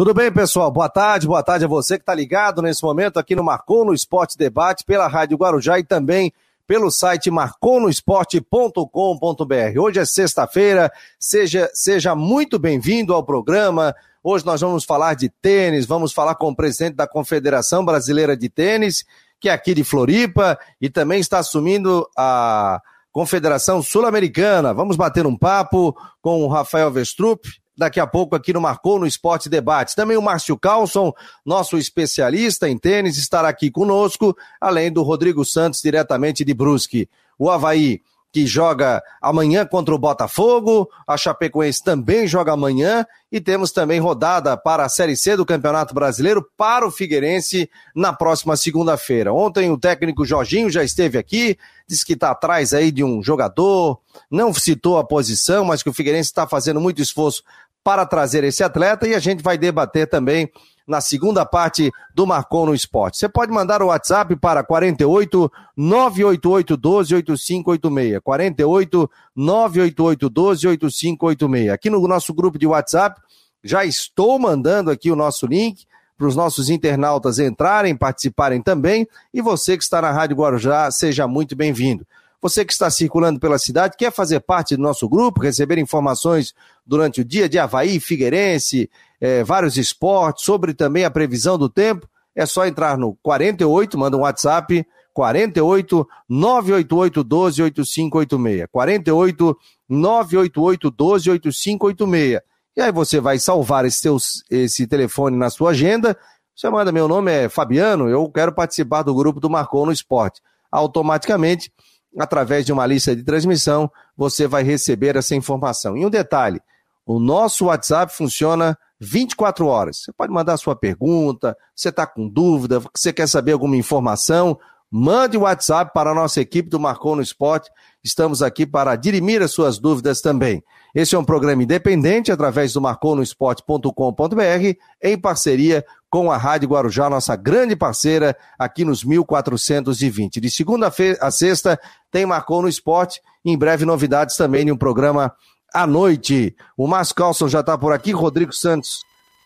Tudo bem, pessoal? Boa tarde, boa tarde a você que está ligado nesse momento aqui no Marcou no Esporte Debate, pela Rádio Guarujá e também pelo site marconosport.com.br. Hoje é sexta-feira, seja, seja muito bem-vindo ao programa. Hoje nós vamos falar de tênis, vamos falar com o presidente da Confederação Brasileira de Tênis, que é aqui de Floripa, e também está assumindo a Confederação Sul-Americana. Vamos bater um papo com o Rafael Vestrup, daqui a pouco aqui no Marcou no Esporte Debates. Também o Márcio Carlson, nosso especialista em tênis, estará aqui conosco, além do Rodrigo Santos, diretamente de Brusque. O Havaí que joga amanhã contra o Botafogo, a Chapecoense também joga amanhã e temos também rodada para a Série C do Campeonato Brasileiro para o Figueirense na próxima segunda-feira. Ontem o técnico Jorginho já esteve aqui, disse que está atrás aí de um jogador, não citou a posição, mas que o Figueirense está fazendo muito esforço para trazer esse atleta e a gente vai debater também na segunda parte do Marcon no Esporte. Você pode mandar o WhatsApp para 48 988 12 8586. 48 988 12 8586. Aqui no nosso grupo de WhatsApp, já estou mandando aqui o nosso link para os nossos internautas entrarem, participarem também. E você que está na Rádio Guarujá, seja muito bem-vindo. Você que está circulando pela cidade, quer fazer parte do nosso grupo, receber informações durante o dia de Havaí, Figueirense, é, vários esportes, sobre também a previsão do tempo, é só entrar no 48, manda um WhatsApp, 48 988 12 8586. 48 988 12 8586. E aí você vai salvar esse, seu, esse telefone na sua agenda. Você manda, meu nome é Fabiano, eu quero participar do grupo do Marcou no Esporte. Automaticamente através de uma lista de transmissão, você vai receber essa informação. E um detalhe: o nosso WhatsApp funciona 24 horas. Você pode mandar sua pergunta, você está com dúvida, você quer saber alguma informação, mande o WhatsApp para a nossa equipe do Marcou no Esporte. Estamos aqui para dirimir as suas dúvidas também. Esse é um programa independente através do marconosport.com.br em parceria com a Rádio Guarujá, nossa grande parceira aqui nos 1420. De segunda a sexta tem Marcou no Esporte. Em breve novidades também em um programa à noite. O Márcio Carlson já está por aqui, Rodrigo Santos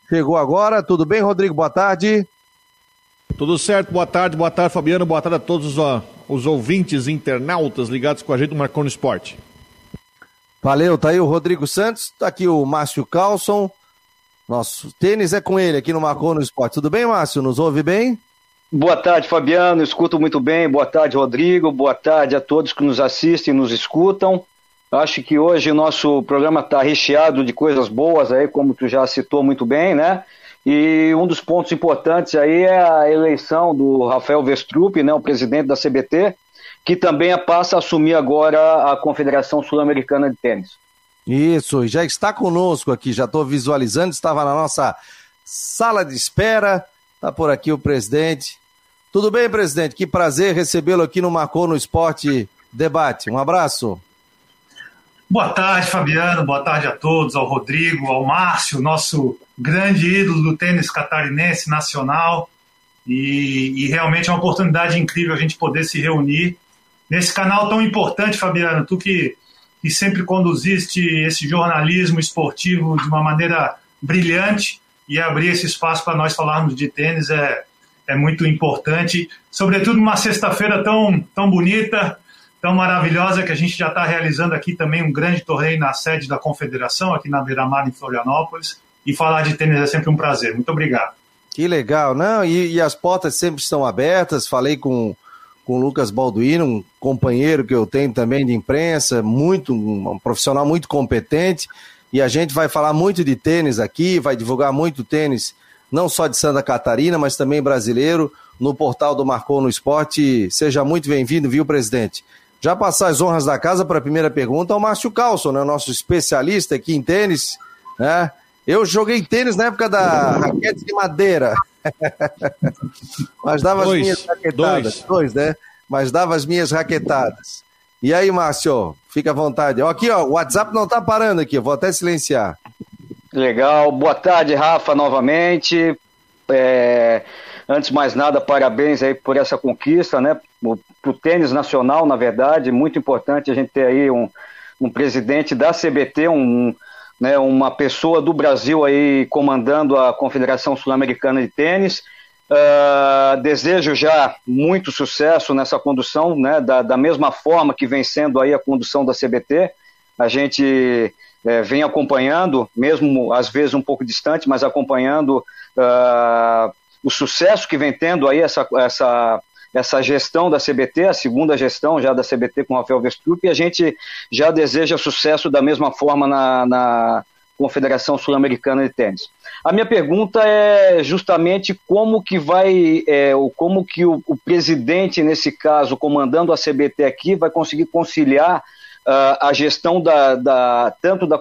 chegou agora. Tudo bem, Rodrigo? Boa tarde. Tudo certo, boa tarde, boa tarde, Fabiano, boa tarde a todos os, os ouvintes, internautas ligados com a gente no Marcou no Esporte. Valeu, tá aí o Rodrigo Santos, tá aqui o Márcio Carlson. Nosso tênis é com ele aqui no Marcou no Esporte. Tudo bem, Márcio? Nos ouve bem? Boa tarde, Fabiano. Escuto muito bem. Boa tarde, Rodrigo. Boa tarde a todos que nos assistem e nos escutam. Acho que hoje o nosso programa está recheado de coisas boas aí, como tu já citou muito bem, né? E um dos pontos importantes aí é a eleição do Rafael Vestrup, né, o presidente da CBT, que também passa a assumir agora a Confederação Sul-Americana de Tênis. Isso, já está conosco aqui, já estou visualizando, estava na nossa sala de espera, está por aqui o presidente. Tudo bem, presidente? Que prazer recebê-lo aqui no Marcou no Esporte Debate. Um abraço. Boa tarde, Fabiano. Boa tarde a todos, ao Rodrigo, ao Márcio, nosso grande ídolo do tênis catarinense nacional. E, e, realmente é uma oportunidade incrível a gente poder se reunir nesse canal tão importante, Fabiano. Tu que, que sempre conduziste esse jornalismo esportivo de uma maneira brilhante e abrir esse espaço para nós falarmos de tênis é, é muito importante, sobretudo numa sexta-feira tão, tão bonita, tão maravilhosa que a gente já está realizando aqui também um grande torneio na sede da Confederação, aqui na Beira Mar, em Florianópolis. E falar de tênis é sempre um prazer. Muito obrigado. Que legal, não? E, e as portas sempre estão abertas. Falei com, com o Lucas Balduino, um companheiro que eu tenho também de imprensa, muito um profissional muito competente. E a gente vai falar muito de tênis aqui, vai divulgar muito tênis, não só de Santa Catarina, mas também brasileiro, no portal do Marcou no Esporte. Seja muito bem-vindo, viu, presidente? Já passar as honras da casa para a primeira pergunta ao Márcio Carlson, né, nosso especialista aqui em tênis. Né? Eu joguei tênis na época da raquete de madeira. Mas dava dois, as minhas raquetadas. Dois. dois, né? Mas dava as minhas raquetadas. E aí, Márcio, fica à vontade. Ó, aqui, ó, o WhatsApp não tá parando aqui, eu vou até silenciar. Legal. Boa tarde, Rafa, novamente. É... Antes de mais nada, parabéns aí por essa conquista, né? Para o tênis nacional, na verdade, muito importante a gente ter aí um, um presidente da CBT, um, né, uma pessoa do Brasil aí comandando a Confederação Sul-Americana de Tênis. Uh, desejo já muito sucesso nessa condução, né, da, da, mesma forma que vem sendo aí a condução da CBT. A gente é, vem acompanhando, mesmo às vezes um pouco distante, mas acompanhando uh, o sucesso que vem tendo aí essa, essa, essa gestão da CBT, a segunda gestão já da CBT com o Rafael Vestrup, e a gente já deseja sucesso da mesma forma na, na Confederação Sul-Americana de Tênis. A minha pergunta é justamente como que vai, é, como que o, o, presidente, nesse caso, comandando a CBT aqui, vai conseguir conciliar uh, a gestão da, da tanto da,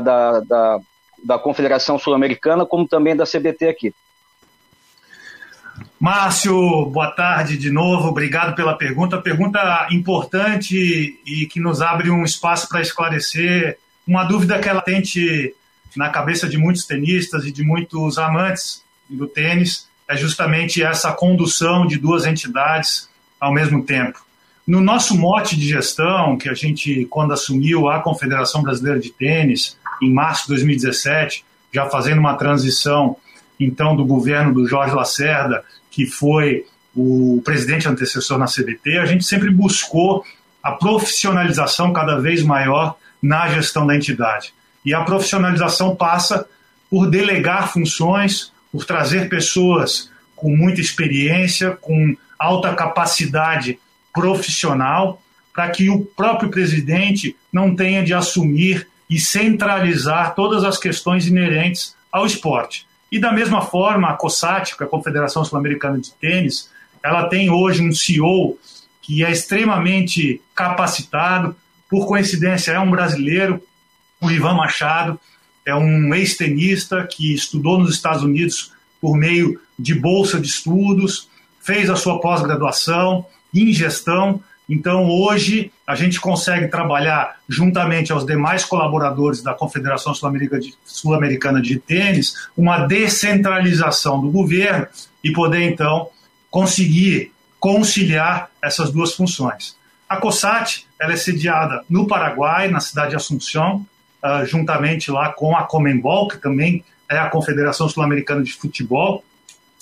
da, da, da Confederação Sul-Americana como também da CBT aqui. Márcio, boa tarde de novo, obrigado pela pergunta. Pergunta importante e que nos abre um espaço para esclarecer uma dúvida que ela tente na cabeça de muitos tenistas e de muitos amantes do tênis é justamente essa condução de duas entidades ao mesmo tempo. No nosso mote de gestão, que a gente, quando assumiu a Confederação Brasileira de Tênis, em março de 2017, já fazendo uma transição, então, do governo do Jorge Lacerda, que foi o presidente antecessor na CBT, a gente sempre buscou a profissionalização cada vez maior na gestão da entidade. E a profissionalização passa por delegar funções, por trazer pessoas com muita experiência, com alta capacidade profissional, para que o próprio presidente não tenha de assumir e centralizar todas as questões inerentes ao esporte. E da mesma forma, a COSAT, é a Confederação Sul-Americana de Tênis, ela tem hoje um CEO que é extremamente capacitado, por coincidência é um brasileiro, o Ivan Machado é um ex-tenista que estudou nos Estados Unidos por meio de bolsa de estudos, fez a sua pós-graduação em gestão. Então, hoje, a gente consegue trabalhar juntamente aos demais colaboradores da Confederação Sul-Americana de, Tênis uma descentralização do governo e poder, então, conseguir conciliar essas duas funções. A COSAT ela é sediada no Paraguai, na cidade de Assunção, uh, juntamente lá com a Comembol, que também é a Confederação Sul-Americana de Futebol,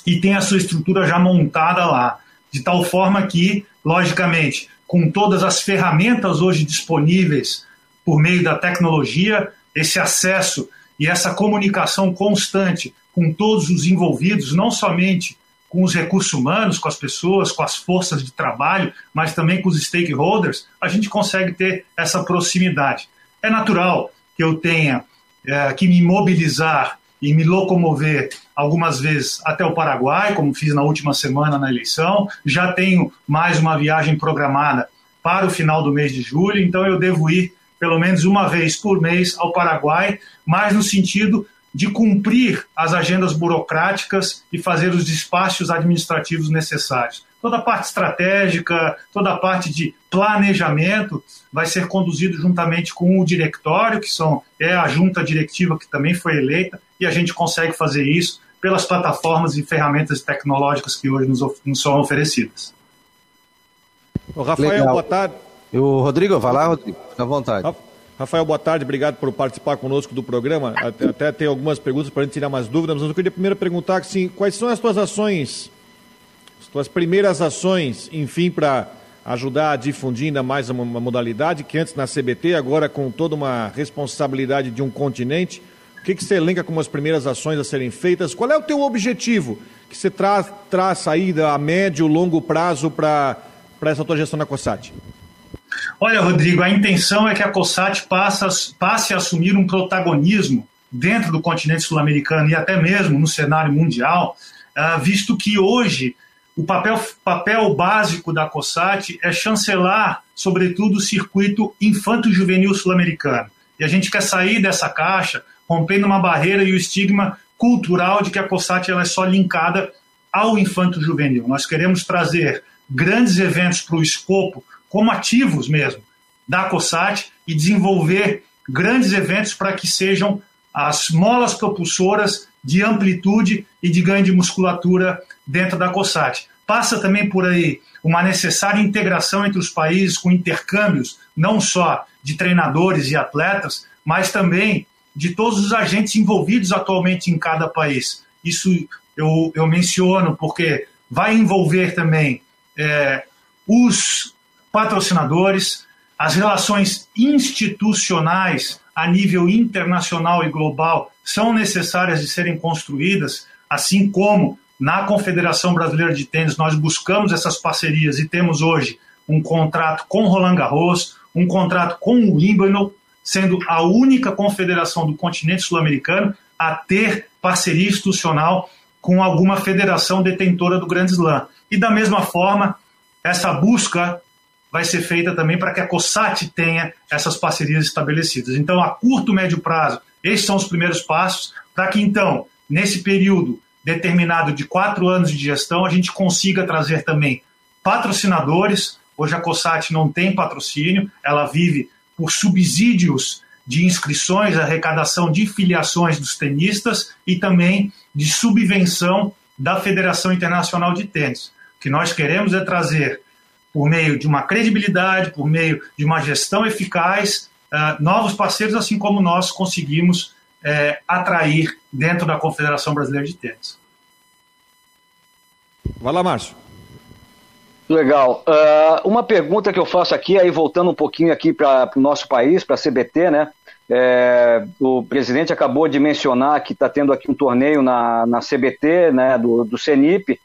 e tem a sua estrutura já montada lá, de tal forma que, logicamente, com todas as ferramentas hoje disponíveis por meio da tecnologia, esse acesso e essa comunicação constante com todos os envolvidos, não somente com os recursos humanos, com as pessoas, com as forças de trabalho, mas também com os stakeholders, a gente consegue ter essa proximidade. É natural que eu tenha é, que me mobilizar e me locomover algumas vezes até o Paraguai, como fiz na última semana na eleição. Já tenho mais uma viagem programada para o final do mês de julho, então eu devo ir pelo menos uma vez por mês ao Paraguai, mais no sentido de cumprir as agendas burocráticas e fazer os despachos administrativos necessários. Toda a parte estratégica, toda a parte de planejamento vai ser conduzido juntamente com o diretório, que são, é a junta diretiva que também foi eleita, e a gente consegue fazer isso pelas plataformas e ferramentas tecnológicas que hoje nos, nos são oferecidas. O Rafael, Legal. boa tarde. O Rodrigo, vai lá, Rodrigo, fica à vontade. Rafael, boa tarde, obrigado por participar conosco do programa. Até, até tem algumas perguntas para a gente tirar mais dúvidas, mas eu queria primeiro perguntar assim, quais são as tuas ações, as tuas primeiras ações, enfim, para ajudar a difundir ainda mais uma, modalidade que antes na CBT, agora com toda uma responsabilidade de um continente. O que, que você elenca como as primeiras ações a serem feitas? Qual é o teu objetivo que você traz, traz saída a médio, longo prazo para essa tua gestão na COSAT? Olha, Rodrigo, a intenção é que a COSAT passe, passe a assumir um protagonismo dentro do continente sul-americano e até mesmo no cenário mundial, uh, visto que hoje o papel, papel básico da COSAT é chancelar, sobretudo, o circuito infanto-juvenil sul-americano. E a gente quer sair dessa caixa, rompendo uma barreira e o estigma cultural de que a COSAT ela é só linkada ao infanto-juvenil. Nós queremos trazer grandes eventos para o escopo como ativos mesmo da COSAT e desenvolver grandes eventos para que sejam as molas propulsoras de amplitude e de ganho de musculatura dentro da COSAT. Passa também por aí uma necessária integração entre os países com intercâmbios, não só de treinadores e atletas, mas também de todos os agentes envolvidos atualmente em cada país. Isso eu, eu menciono porque vai envolver também é, os patrocinadores, as relações institucionais a nível internacional e global são necessárias de serem construídas, assim como na Confederação Brasileira de Tênis nós buscamos essas parcerias e temos hoje um contrato com Roland Garros, um contrato com o Wimbledon, sendo a única confederação do continente sul-americano a ter parceria institucional com alguma federação detentora do Grande Slam. E da mesma forma, essa busca vai ser feita também para que a COSAT tenha essas parcerias estabelecidas. Então, a curto, médio prazo, esses são os primeiros passos para que, então, nesse período determinado de quatro anos de gestão, a gente consiga trazer também patrocinadores. Hoje a COSAT não tem patrocínio, ela vive por subsídios de inscrições, arrecadação de filiações dos tenistas e também de subvenção da Federação Internacional de Tênis. O que nós queremos é trazer, por meio de uma credibilidade, por meio de uma gestão eficaz, uh, novos parceiros, assim como nós conseguimos uh, atrair dentro da Confederação Brasileira de Tênis. Vai lá, Márcio. Legal. Uh, uma pergunta que eu faço aqui, aí voltando um pouquinho aqui para o nosso país, para a CBT, né? É, o presidente acabou de mencionar que está tendo aqui um torneio na, na CBT, né, do, do CENIP,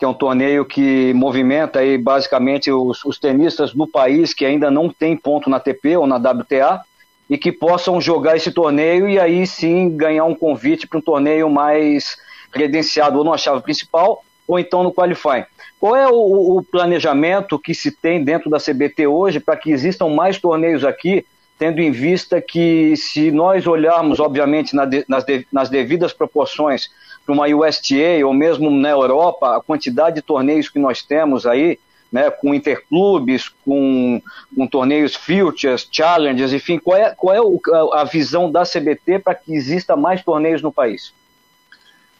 que é um torneio que movimenta aí basicamente os, os tenistas do país que ainda não tem ponto na TP ou na WTA e que possam jogar esse torneio e aí sim ganhar um convite para um torneio mais credenciado ou na chave principal ou então no qualifying. Qual é o, o planejamento que se tem dentro da CBT hoje para que existam mais torneios aqui, tendo em vista que, se nós olharmos, obviamente, na de, nas, de, nas devidas proporções para uma USTA ou mesmo na Europa, a quantidade de torneios que nós temos aí, né, com interclubes, com, com torneios futures, challenges, enfim, qual é, qual é o, a, visão da CBT para que exista mais torneios no país?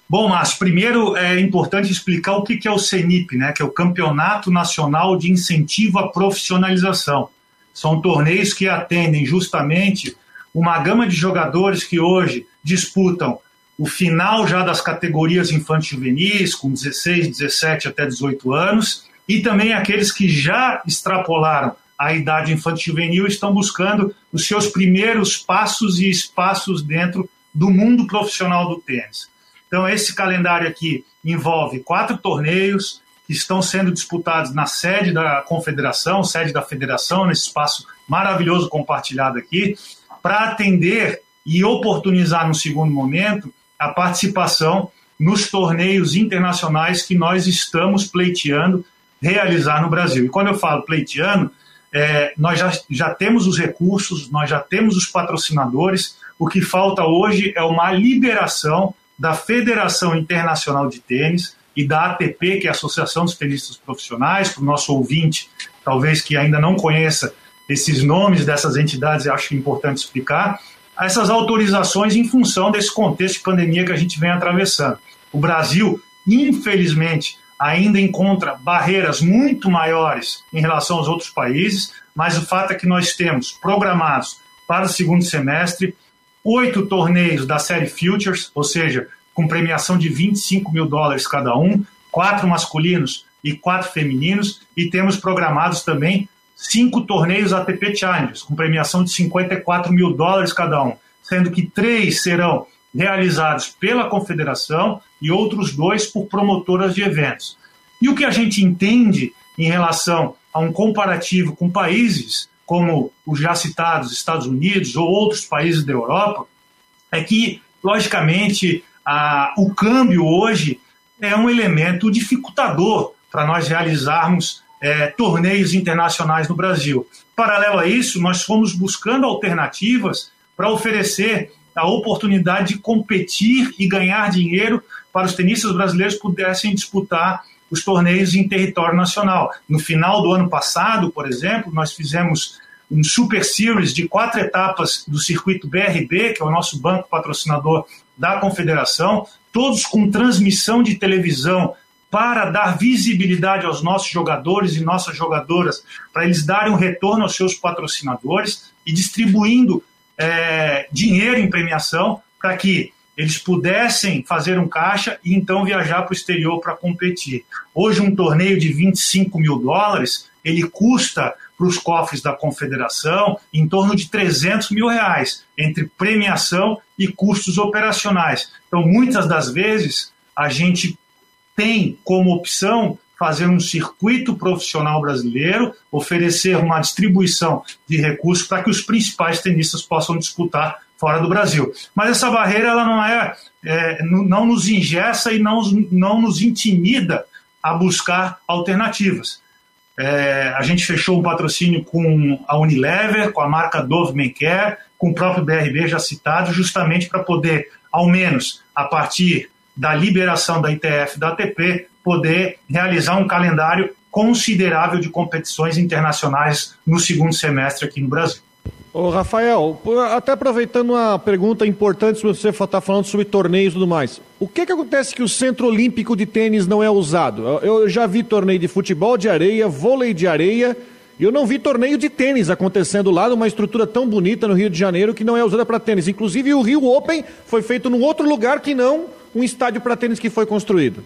Bom, Márcio, primeiro é importante explicar o que é o CENIP, né, que é o Campeonato Nacional de Incentivo à Profissionalização. São torneios que atendem justamente uma gama de jogadores que hoje disputam o final já das categorias infantil juvenis, com 16, 17 até 18 anos, e também aqueles que já extrapolaram a idade infantil juvenil estão buscando os seus primeiros passos e espaços dentro do mundo profissional do tênis. Então, esse calendário aqui envolve quatro torneios que estão sendo disputados na sede da confederação, sede da federação, nesse espaço maravilhoso compartilhado aqui, para atender e oportunizar no segundo momento a participação nos torneios internacionais que nós estamos pleiteando realizar no Brasil. E quando eu falo pleiteando, é, nós já, já temos os recursos, nós já temos os patrocinadores, o que falta hoje é uma liberação da Federação Internacional de Tênis e da ATP, que é a Associação dos Tenistas Profissionais, para o nosso ouvinte, talvez que ainda não conheça esses nomes dessas entidades, acho importante explicar, essas autorizações em função desse contexto de pandemia que a gente vem atravessando. O Brasil, infelizmente, ainda encontra barreiras muito maiores em relação aos outros países, mas o fato é que nós temos programados para o segundo semestre oito torneios da série Futures, ou seja, com premiação de 25 mil dólares cada um, quatro masculinos e quatro femininos, e temos programados também cinco torneios ATP Challengers, com premiação de 54 mil dólares cada um, sendo que três serão realizados pela confederação e outros dois por promotoras de eventos. E o que a gente entende em relação a um comparativo com países como os já citados Estados Unidos ou outros países da Europa, é que, logicamente, a, o câmbio hoje é um elemento dificultador para nós realizarmos é, torneios internacionais no Brasil. Paralelo a isso, nós fomos buscando alternativas para oferecer a oportunidade de competir e ganhar dinheiro para os tenistas brasileiros pudessem disputar os torneios em território nacional. No final do ano passado, por exemplo, nós fizemos um Super Series de quatro etapas do circuito BRB, que é o nosso banco patrocinador da confederação, todos com transmissão de televisão para dar visibilidade aos nossos jogadores e nossas jogadoras, para eles darem um retorno aos seus patrocinadores e distribuindo é, dinheiro em premiação para que eles pudessem fazer um caixa e então viajar para o exterior para competir. Hoje, um torneio de 25 mil dólares, ele custa para os cofres da confederação em torno de 300 mil reais, entre premiação e custos operacionais. Então, muitas das vezes, a gente tem como opção fazer um circuito profissional brasileiro, oferecer uma distribuição de recursos para que os principais tenistas possam disputar fora do Brasil. Mas essa barreira ela não é, é não nos ingessa e não, não nos intimida a buscar alternativas. É, a gente fechou um patrocínio com a Unilever, com a marca Dove Men com o próprio BRB já citado, justamente para poder, ao menos a partir da liberação da ITF da ATP, poder realizar um calendário considerável de competições internacionais no segundo semestre aqui no Brasil. Ô, Rafael, até aproveitando uma pergunta importante, se você está falando sobre torneios e tudo mais. O que, que acontece que o Centro Olímpico de Tênis não é usado? Eu já vi torneio de futebol de areia, vôlei de areia, e eu não vi torneio de tênis acontecendo lá numa estrutura tão bonita no Rio de Janeiro que não é usada para tênis. Inclusive, o Rio Open foi feito num outro lugar que não um estádio para tênis que foi construído.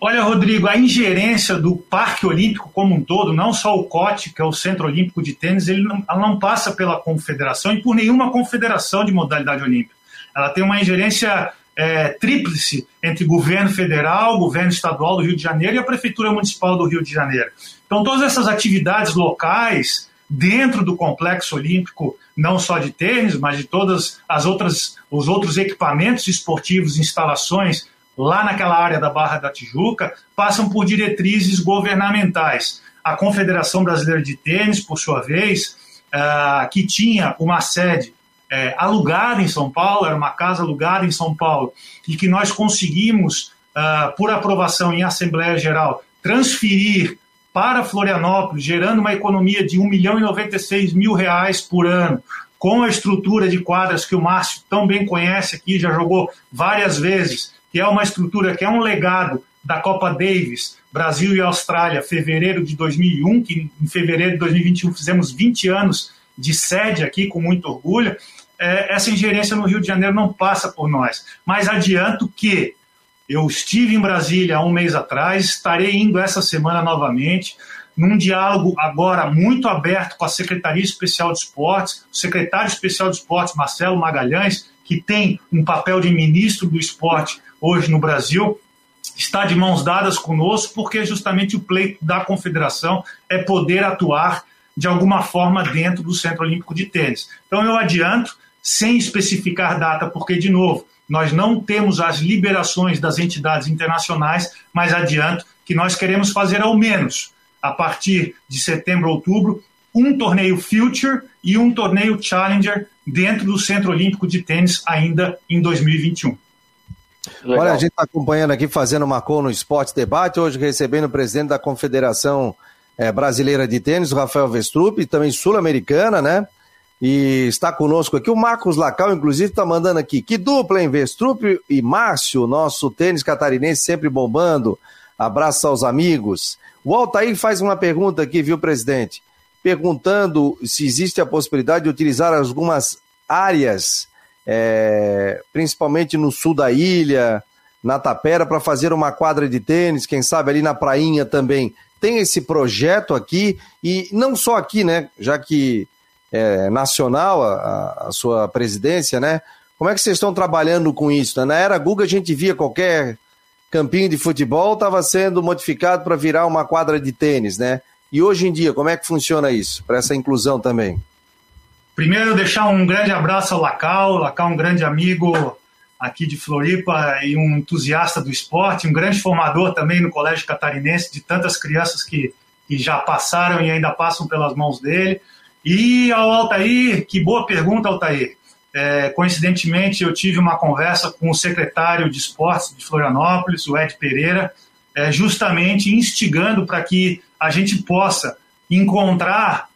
Olha, Rodrigo, a ingerência do Parque Olímpico como um todo, não só o COT, que é o Centro Olímpico de Tênis, ele não, ela não passa pela confederação e por nenhuma confederação de modalidade olímpica. Ela tem uma ingerência é, tríplice entre governo federal, governo estadual do Rio de Janeiro e a Prefeitura Municipal do Rio de Janeiro. Então, todas essas atividades locais dentro do complexo olímpico, não só de tênis, mas de todas as outras os outros equipamentos esportivos, instalações lá naquela área da Barra da Tijuca, passam por diretrizes governamentais. A Confederação Brasileira de Tênis, por sua vez, uh, que tinha uma sede uh, alugada em São Paulo, era uma casa alugada em São Paulo, e que nós conseguimos, uh, por aprovação em Assembleia Geral, transferir para Florianópolis, gerando uma economia de 1 milhão e 96 mil reais por ano, com a estrutura de quadras que o Márcio tão bem conhece aqui, já jogou várias vezes, que é uma estrutura, que é um legado da Copa Davis, Brasil e Austrália, fevereiro de 2001, que em fevereiro de 2021 fizemos 20 anos de sede aqui, com muito orgulho, é, essa ingerência no Rio de Janeiro não passa por nós. Mas adianto que eu estive em Brasília há um mês atrás, estarei indo essa semana novamente, num diálogo agora muito aberto com a Secretaria Especial de Esportes, o secretário especial de Esportes, Marcelo Magalhães, que tem um papel de ministro do esporte hoje no Brasil, está de mãos dadas conosco, porque justamente o pleito da confederação é poder atuar de alguma forma dentro do Centro Olímpico de Tênis. Então eu adianto, sem especificar data, porque, de novo, nós não temos as liberações das entidades internacionais, mas adianto que nós queremos fazer ao menos, a partir de setembro, outubro, um torneio Future e um torneio Challenger dentro do Centro Olímpico de Tênis ainda em 2021. Legal. Olha, a gente está acompanhando aqui, fazendo Marcou no Esporte Debate, hoje recebendo o presidente da Confederação é, Brasileira de Tênis, o Rafael Vestrup, e também sul-americana, né? E está conosco aqui o Marcos Lacal, inclusive, está mandando aqui. Que dupla, hein? Vestrup e Márcio, nosso tênis catarinense sempre bombando. Abraço aos amigos. O Altair faz uma pergunta aqui, viu, presidente? Perguntando se existe a possibilidade de utilizar algumas áreas é, principalmente no sul da ilha, na Tapera, para fazer uma quadra de tênis, quem sabe ali na Prainha também. Tem esse projeto aqui, e não só aqui, né? Já que é nacional a, a sua presidência, né? Como é que vocês estão trabalhando com isso? Né? Na era Google a gente via qualquer campinho de futebol estava sendo modificado para virar uma quadra de tênis, né? E hoje em dia, como é que funciona isso, para essa inclusão também? Primeiro, deixar um grande abraço ao Lacal. Lacal, um grande amigo aqui de Floripa e um entusiasta do esporte, um grande formador também no Colégio Catarinense de tantas crianças que, que já passaram e ainda passam pelas mãos dele. E ao Altair, que boa pergunta, Altair. É, coincidentemente, eu tive uma conversa com o secretário de esportes de Florianópolis, o Ed Pereira, é, justamente instigando para que a gente possa encontrar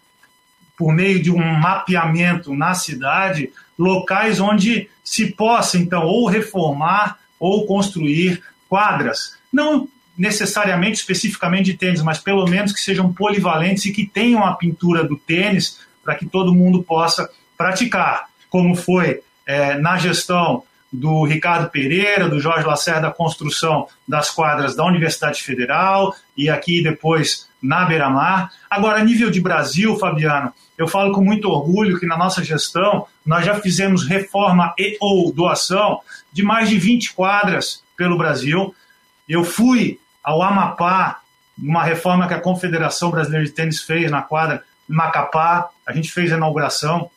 por meio de um mapeamento na cidade, locais onde se possa, então, ou reformar ou construir quadras. Não necessariamente, especificamente de tênis, mas pelo menos que sejam polivalentes e que tenham a pintura do tênis para que todo mundo possa praticar, como foi é, na gestão do Ricardo Pereira, do Jorge Lacerda, a construção das quadras da Universidade Federal e aqui depois na Beira-Mar. Agora, a nível de Brasil, Fabiano, eu falo com muito orgulho que na nossa gestão nós já fizemos reforma e ou doação de mais de 20 quadras pelo Brasil. Eu fui ao Amapá, numa reforma que a Confederação Brasileira de Tênis fez na quadra Macapá, a gente fez a inauguração.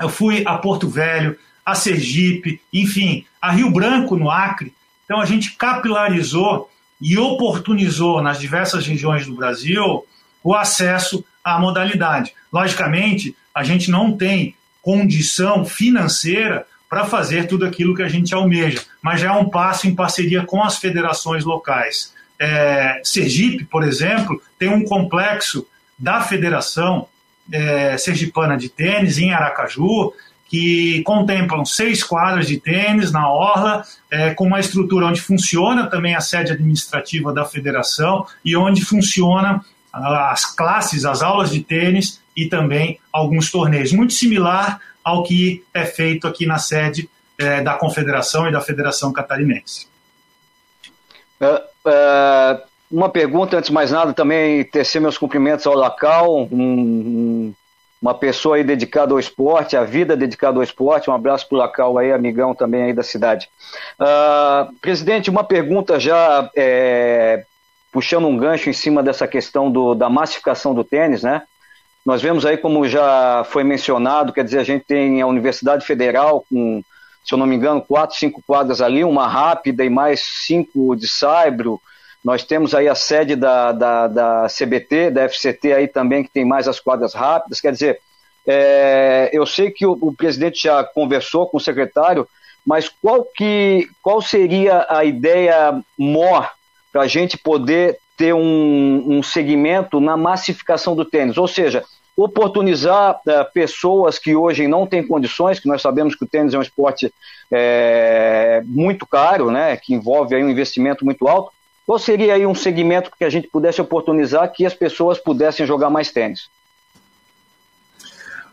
Eu fui a Porto Velho, a Sergipe, enfim, a Rio Branco, no Acre. Então, a gente capilarizou e oportunizou nas diversas regiões do Brasil o acesso à modalidade. Logicamente, a gente não tem condição financeira para fazer tudo aquilo que a gente almeja, mas já é um passo em parceria com as federações locais. É, Sergipe, por exemplo, tem um complexo da Federação é, Sergipana de Tênis em Aracaju, que contemplam seis quadras de tênis na Orla, é, com uma estrutura onde funciona também a sede administrativa da federação e onde funciona as classes, as aulas de tênis e também alguns torneios. Muito similar ao que é feito aqui na sede é, da Confederação e da Federação Catarinense. Uh, uh, uma pergunta, antes de mais nada, também tecer meus cumprimentos ao Lacal, um, uma pessoa aí dedicada ao esporte, a vida dedicada ao esporte. Um abraço para o Lacal aí, amigão também aí da cidade. Uh, presidente, uma pergunta já é, puxando um gancho em cima dessa questão do, da massificação do tênis, né? Nós vemos aí, como já foi mencionado, quer dizer, a gente tem a Universidade Federal com, se eu não me engano, quatro, cinco quadras ali, uma rápida e mais cinco de saibro, nós temos aí a sede da, da, da CBT, da FCT aí também, que tem mais as quadras rápidas. Quer dizer, é, eu sei que o, o, presidente já conversou com o secretário, mas qual, que, qual seria a ideia maior para a gente poder ter um, um segmento na massificação do tênis? Ou seja, oportunizar é, pessoas que hoje não têm condições, que nós sabemos que o tênis é um esporte é, muito caro, né, que envolve aí um investimento muito alto, qual seria aí um segmento que a gente pudesse oportunizar que as pessoas pudessem jogar mais tênis?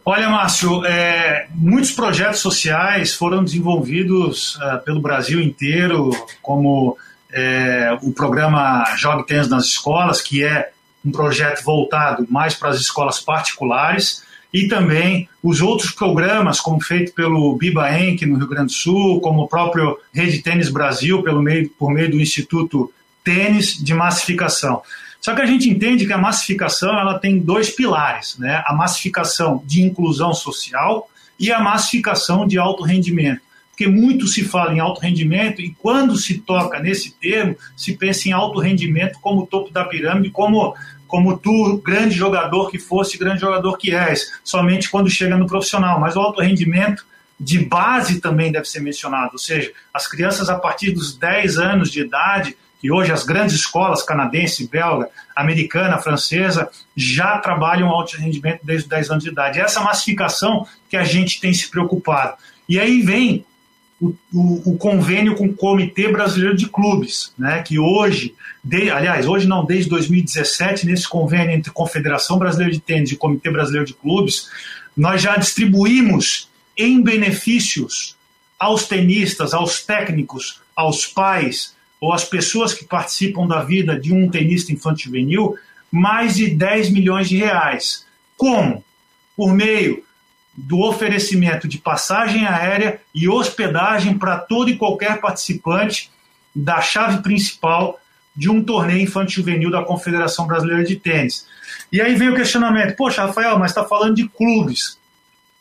Olha, Márcio, é, muitos projetos sociais foram desenvolvidos uh, pelo Brasil inteiro, como é, o programa Jogue Tênis nas Escolas, que é um projeto voltado mais para as escolas particulares, e também os outros programas, como feito pelo Biba Enc no Rio Grande do Sul, como o próprio Rede Tênis Brasil, pelo meio, por meio do Instituto tênis de massificação. Só que a gente entende que a massificação ela tem dois pilares, né? A massificação de inclusão social e a massificação de alto rendimento. Porque muito se fala em alto rendimento e quando se toca nesse termo, se pensa em alto rendimento como o topo da pirâmide, como como tu, grande jogador que fosse, grande jogador que és, somente quando chega no profissional. Mas o alto rendimento de base também deve ser mencionado, ou seja, as crianças a partir dos 10 anos de idade que hoje as grandes escolas canadense, belga, americana, francesa já trabalham alto rendimento desde os 10 anos de idade. Essa massificação que a gente tem se preocupado. E aí vem o, o, convênio com o Comitê Brasileiro de Clubes, né, que hoje, de, aliás, hoje não, desde 2017, nesse convênio entre Confederação Brasileira de Tênis e Comitê Brasileiro de Clubes, nós já distribuímos em benefícios aos tenistas, aos técnicos, aos pais, ou as pessoas que participam da vida de um tenista infantil juvenil mais de 10 milhões de reais. Como? Por meio do oferecimento de passagem aérea e hospedagem para todo e qualquer participante da chave principal de um torneio infantil juvenil da Confederação Brasileira de Tênis. E aí vem o questionamento: poxa, Rafael, mas está falando de clubes.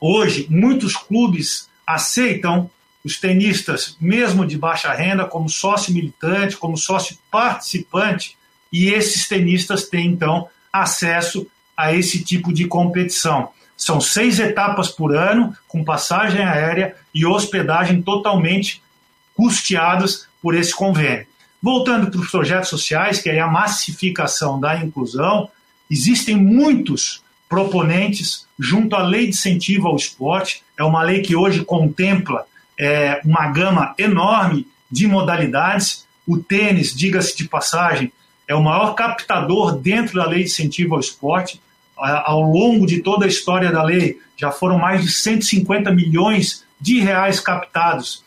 Hoje, muitos clubes aceitam os tenistas, mesmo de baixa renda, como sócio militante, como sócio participante, e esses tenistas têm então acesso a esse tipo de competição. São seis etapas por ano, com passagem aérea e hospedagem totalmente custeadas por esse convênio. Voltando para os projetos sociais, que é a massificação da inclusão, existem muitos proponentes junto à lei de incentivo ao esporte. É uma lei que hoje contempla é, uma gama enorme de modalidades. O tênis, diga-se de passagem, é o maior captador dentro da lei de incentivo ao esporte. Ao longo de toda a história da lei, já foram mais de 150 milhões de reais captados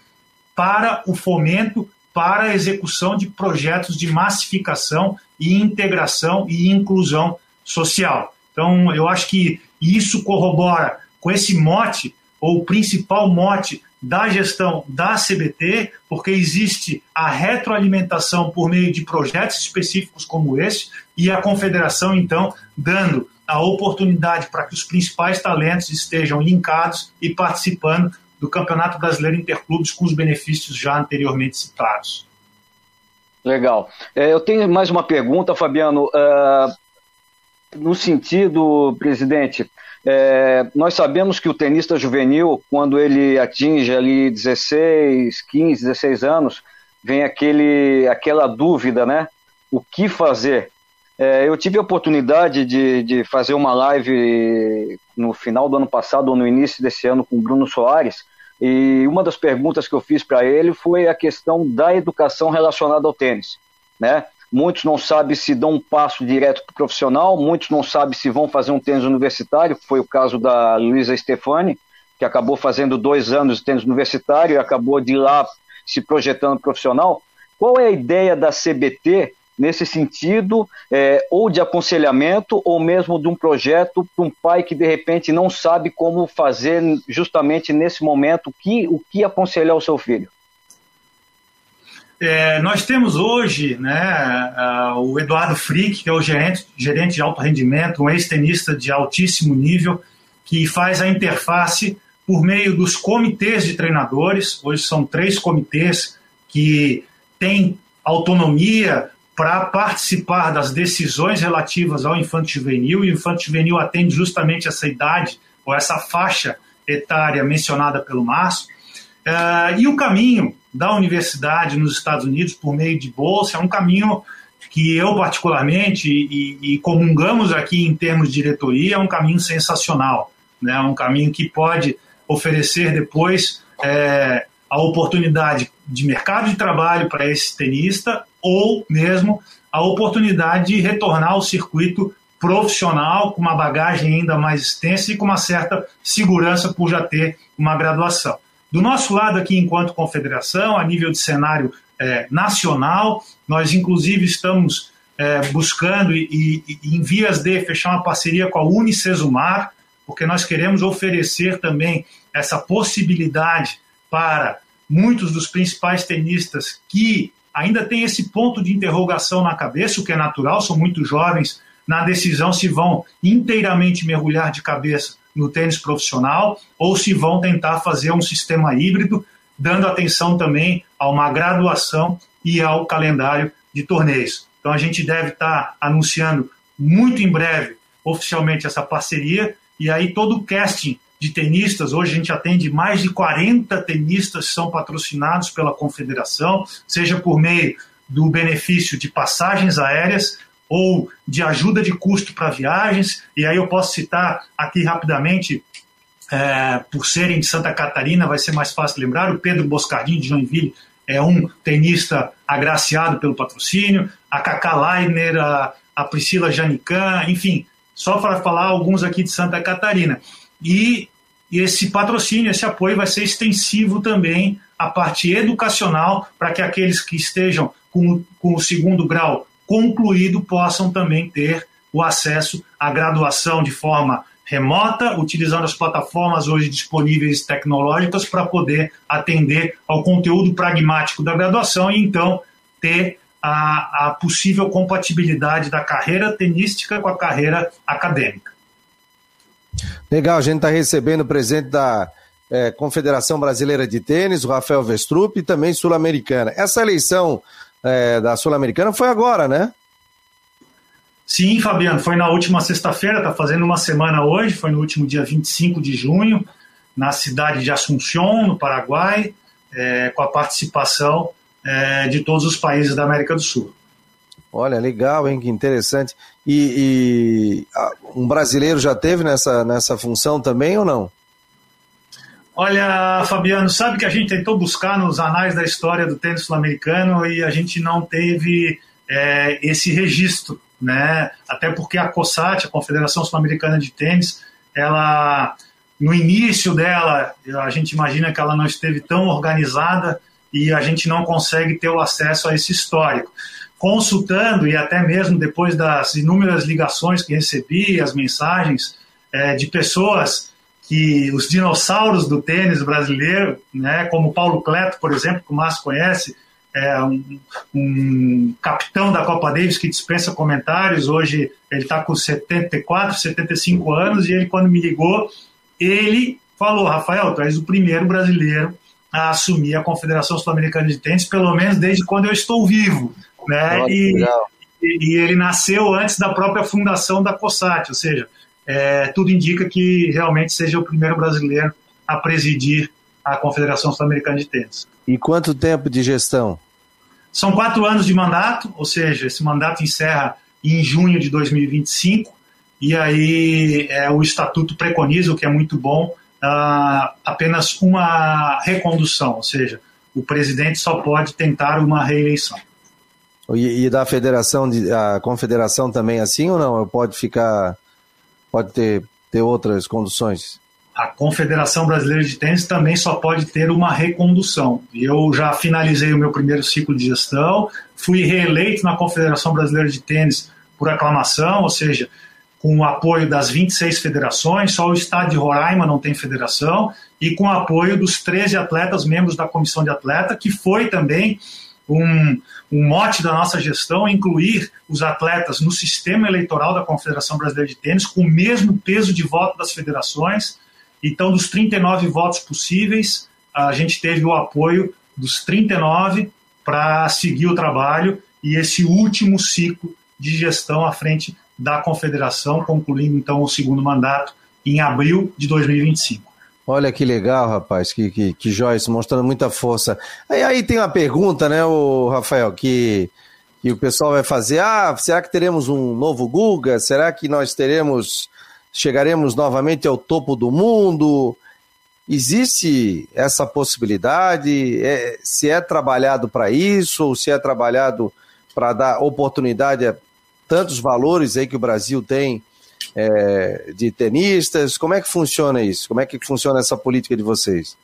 para o fomento, para a execução de projetos de massificação e integração e inclusão social. Então, eu acho que isso corrobora com esse mote, ou o principal mote da gestão da CBT, porque existe a retroalimentação por meio de projetos específicos como esse, e a confederação, então, dando a oportunidade para que os principais talentos estejam linkados e participando do Campeonato Brasileiro Interclubes com os benefícios já anteriormente citados. Legal. É, eu tenho mais uma pergunta, Fabiano. Uh, no sentido, presidente, é, nós sabemos que o tenista juvenil, quando ele atinge ali 16, 15, 16 anos, vem aquele, aquela dúvida, né? O que fazer? É, eu tive a oportunidade de, de fazer uma live no final do ano passado ou no início desse ano com o Bruno Soares, e uma das perguntas que eu fiz para ele foi a questão da educação relacionada ao tênis. Né? Muitos não sabem se dão um passo direto para o profissional, muitos não sabem se vão fazer um tênis universitário, foi o caso da Luísa Stefani, que acabou fazendo dois anos de tênis universitário e acabou de lá se projetando profissional. Qual é a ideia da CBT nesse sentido, é, ou de aconselhamento, ou mesmo de um projeto para um pai que de repente não sabe como fazer justamente nesse momento, que, o que aconselhar o seu filho? É, nós temos hoje né, o Eduardo Frick, que é o gerente, gerente de alto rendimento, um ex-tenista de altíssimo nível, que faz a interface por meio dos comitês de treinadores. Hoje são três comitês que têm autonomia para participar das decisões relativas ao infanto juvenil, e o infanto juvenil atende justamente essa idade ou essa faixa etária mencionada pelo Márcio. Uh, e o caminho da universidade nos Estados Unidos por meio de bolsa é um caminho que eu particularmente e, e comungamos aqui em termos de diretoria é um caminho sensacional, né? É um caminho que pode oferecer depois é, a oportunidade de mercado de trabalho para esse tenista ou mesmo a oportunidade de retornar ao circuito profissional com uma bagagem ainda mais extensa e com uma certa segurança por já ter uma graduação. Do nosso lado aqui, enquanto confederação, a nível de cenário é, nacional, nós inclusive estamos é, buscando e, e, em vias de fechar uma parceria com a Unicesumar, porque nós queremos oferecer também essa possibilidade para muitos dos principais tenistas que ainda têm esse ponto de interrogação na cabeça, o que é natural, são muito jovens, na decisão se vão inteiramente mergulhar de cabeça no tênis profissional ou se vão tentar fazer um sistema híbrido, dando atenção também a uma graduação e ao calendário de torneios. Então a gente deve estar anunciando muito em breve oficialmente essa parceria e aí todo o casting de tenistas. Hoje a gente atende mais de 40 tenistas que são patrocinados pela confederação, seja por meio do benefício de passagens aéreas ou de ajuda de custo para viagens. E aí eu posso citar aqui rapidamente, é, por serem de Santa Catarina, vai ser mais fácil lembrar, o Pedro Boscardini de Joinville é um tenista agraciado pelo patrocínio, a Cacá Leiner, a, a Priscila Janican, enfim, só para falar alguns aqui de Santa Catarina. E, esse patrocínio, esse apoio vai ser extensivo também à parte educacional, para que aqueles que estejam com, com o segundo grau concluído possam também ter o acesso à graduação de forma remota, utilizando as plataformas hoje disponíveis tecnológicas para poder atender ao conteúdo pragmático da graduação e então ter a, a possível compatibilidade da carreira tenística com a carreira acadêmica. Legal, a gente está recebendo o presidente da é, Confederação Brasileira de Tênis, o Rafael Vestrup, e também sul-americana. Essa eleição é, da Sul-Americana foi agora, né? Sim, Fabiano, foi na última sexta-feira, está fazendo uma semana hoje, foi no último dia 25 de junho, na cidade de Assunción, no Paraguai, é, com a participação é, de todos os países da América do Sul. Olha, legal, hein? Que interessante. E, e um brasileiro já teve nessa, nessa função também ou não? Olha, Fabiano, sabe que a gente tentou buscar nos anais da história do tênis sul-americano e a gente não teve é, esse registro né? Até porque a COSAT, a Confederação Sul-Americana de Tênis, ela no início dela, a gente imagina que ela não esteve tão organizada e a gente não consegue ter o acesso a esse histórico. Consultando e até mesmo depois das inúmeras ligações que recebi, as mensagens é, de pessoas que os dinossauros do tênis brasileiro, né, como Paulo Cleto, por exemplo, que o Márcio conhece, é um, um, capitão da Copa Davis que dispensa comentários. Hoje ele está com 74, 75 anos e ele, quando me ligou, ele falou: Rafael, tu és o primeiro brasileiro a assumir a Confederação Sul-Americana de Tênis, pelo menos desde quando eu estou vivo. Né? Nossa, e, e, ele nasceu antes da própria fundação da COSAT, ou seja, é, tudo indica que realmente seja o primeiro brasileiro a presidir a Confederação Sul-Americana de Tênis. E quanto tempo de gestão? São quatro anos de mandato, ou seja, esse mandato encerra em junho de 2025, e aí é, o estatuto preconiza, o que é muito bom, uh, apenas uma recondução, ou seja, o presidente só pode tentar uma reeleição. E, e da federação, a confederação também é assim ou não? Pode ficar pode ter, ter outras conduções? A Confederação Brasileira de Tênis também só pode ter uma recondução. Eu já finalizei o meu primeiro ciclo de gestão, fui reeleito na Confederação Brasileira de Tênis por aclamação, ou seja, com o apoio das 26 federações, só o estado de Roraima não tem federação, e com o apoio dos 13 atletas membros da comissão de atleta, que foi também um, um mote da nossa gestão é incluir os atletas no sistema eleitoral da Confederação Brasileira de Tênis com o mesmo peso de voto das federações. Então, dos 39 votos possíveis, a gente teve o apoio dos 39 para seguir o trabalho e esse último ciclo de gestão à frente da Confederação, concluindo então o segundo mandato em abril de 2025. Olha que legal, rapaz, que, que, que Joyce, mostrando muita força. Aí, aí tem uma pergunta, né, o Rafael, que, que o pessoal vai fazer. Ah, será que teremos um novo Guga? Será que nós teremos, chegaremos novamente ao topo do mundo? Existe essa possibilidade? É, se é trabalhado para isso, ou se é trabalhado para dar oportunidade a tantos valores aí que o Brasil tem é, de tenistas? Como é que funciona isso? Como é que funciona essa política de vocês?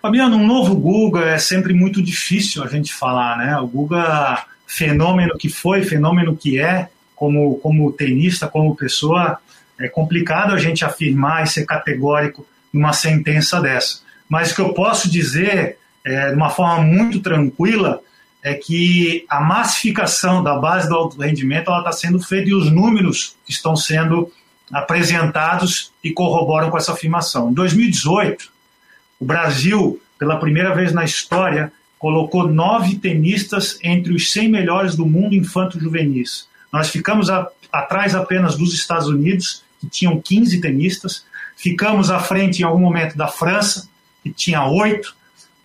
Fabiano, um novo Guga é sempre muito difícil a gente falar, né? O Guga, fenômeno que foi, fenômeno que é, como, como tenista, como pessoa, é complicado a gente afirmar e ser categórico numa sentença dessa. Mas o que eu posso dizer, é, de uma forma muito tranquila, é que a massificação da base do alto rendimento está sendo feita e os números estão sendo apresentados e corroboram com essa afirmação. Em 2018, o Brasil, pela primeira vez na história, colocou nove tenistas entre os 100 melhores do mundo infanto-juvenis. Nós ficamos a, atrás apenas dos Estados Unidos, que tinham 15 tenistas, ficamos à frente em algum momento da França, que tinha oito,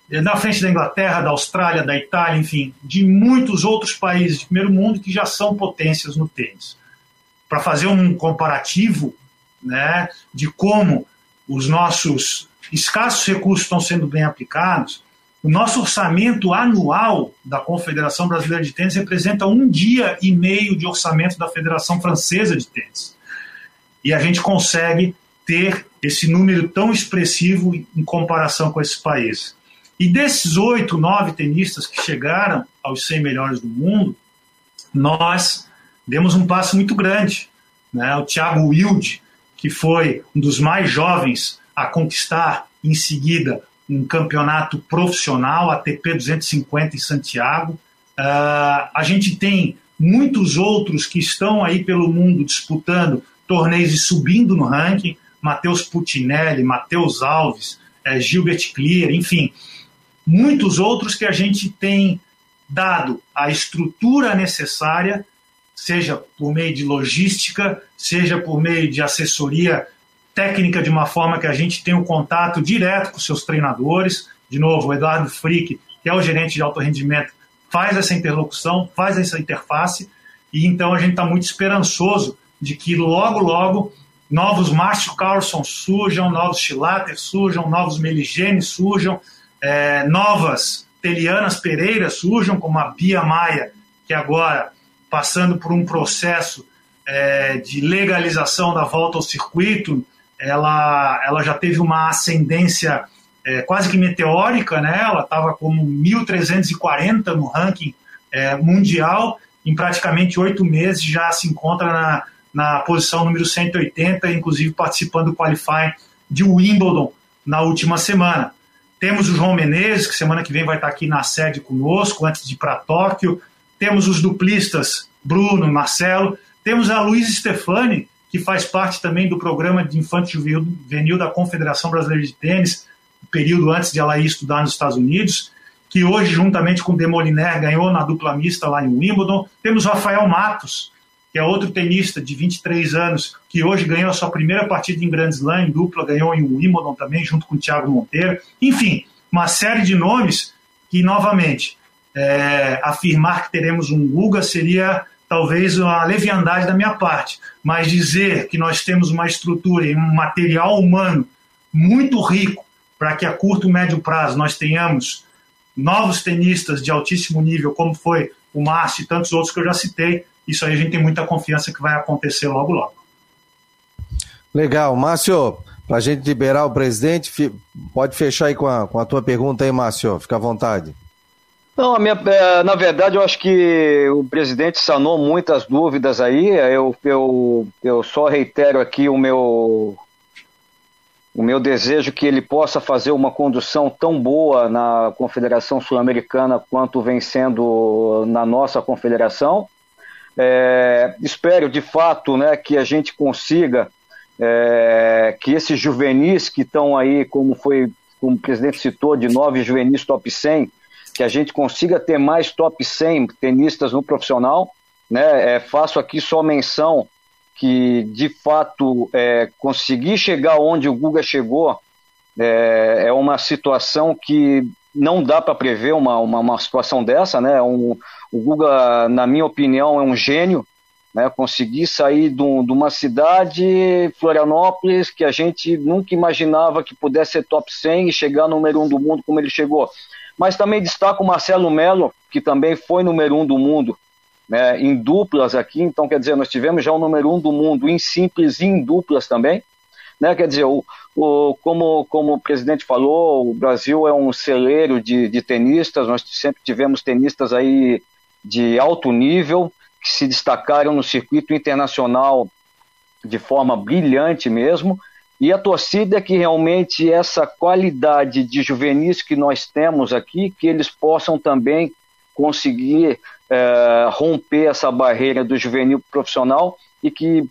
na frente da Inglaterra, da Austrália, da Itália, enfim, de muitos outros países de primeiro mundo que já são potências no tênis. Para fazer um comparativo né, de como os nossos escassos recursos estão sendo bem aplicados, o nosso orçamento anual da Confederação Brasileira de Tênis representa um dia e meio de orçamento da Federação Francesa de Tênis. E a gente consegue ter esse número tão expressivo em comparação com esses países. E desses oito, nove tenistas que chegaram aos 100 melhores do mundo, nós demos um passo muito grande. Né? O Thiago Wilde, que foi um dos mais jovens a conquistar em seguida um campeonato profissional, ATP 250 em Santiago. Uh, a gente tem muitos outros que estão aí pelo mundo disputando torneios e subindo no ranking. Matheus Putinelli, Matheus Alves, eh, Gilbert Clear, enfim muitos outros que a gente tem dado a estrutura necessária, seja por meio de logística, seja por meio de assessoria técnica, de uma forma que a gente tem um contato direto com seus treinadores. De novo, o Eduardo Frick, que é o gerente de alto rendimento, faz essa interlocução, faz essa interface, e então a gente está muito esperançoso de que logo, logo, novos Márcio Carlson surjam, novos Chilater surjam, novos Meligene surjam, é, novas Telianas Pereira surjam, como a Bia Maia, que agora passando por um processo é, de legalização da volta ao circuito, ela, ela já teve uma ascendência é, quase que meteórica, né? ela estava como 1.340 no ranking é, mundial, em praticamente oito meses já se encontra na, na posição número 180, inclusive participando do qualifying de Wimbledon na última semana. Temos o João Menezes, que semana que vem vai estar aqui na sede conosco, antes de ir para Tóquio. Temos os duplistas Bruno, Marcelo. Temos a Luiz Stefani, que faz parte também do programa de infante juvenil da Confederação Brasileira de Tênis, período antes de ela ir estudar nos Estados Unidos, que hoje, juntamente com Demoliner, ganhou na dupla mista lá em Wimbledon. Temos Rafael Matos, que é outro tenista de 23 anos, que hoje ganhou a sua primeira partida em Grand Slam, em dupla, ganhou em Wimbledon também, junto com o Thiago Monteiro. Enfim, uma série de nomes que, novamente, é, afirmar que teremos um Guga seria talvez uma leviandade da minha parte, mas dizer que nós temos uma estrutura e um material humano muito rico para que a curto e médio prazo nós tenhamos novos tenistas de altíssimo nível, como foi o Márcio e tantos outros que eu já citei, isso aí a gente tem muita confiança que vai acontecer logo, logo. Legal. Márcio, para a gente liberar o presidente, pode fechar aí com a, com a tua pergunta aí, Márcio, fica à vontade. Não, minha, é, na verdade eu acho que o presidente sanou muitas dúvidas aí. Eu, eu, eu só reitero aqui o meu, o meu desejo que ele possa fazer uma condução tão boa na Confederação Sul-Americana quanto vem sendo na nossa confederação. É, espero de fato né, que a gente consiga é, que esses juvenis que estão aí, como foi, como o presidente citou, de nove juvenis top 100, que a gente consiga ter mais top 100 tenistas no profissional. Né? É, faço aqui só menção que, de fato, é, conseguir chegar onde o Guga chegou é, é uma situação que não dá para prever uma, uma, uma, situação dessa. Né? Um, o Guga, na minha opinião, é um gênio. Né? Conseguir sair de, um, de uma cidade, Florianópolis, que a gente nunca imaginava que pudesse ser top 100 e chegar número um do mundo como ele chegou. Mas também destaco o Marcelo Melo, que também foi número um do mundo né, em duplas aqui. Então, quer dizer, nós tivemos já o número um do mundo em simples e em duplas também. Né, quer dizer, o, o, como, como o presidente falou, o Brasil é um celeiro de, de tenistas, nós sempre tivemos tenistas aí de alto nível, que se destacaram no circuito internacional de forma brilhante mesmo, e a torcida é que realmente essa qualidade de juvenis que nós temos aqui, que eles possam também conseguir é, romper essa barreira do juvenil profissional e que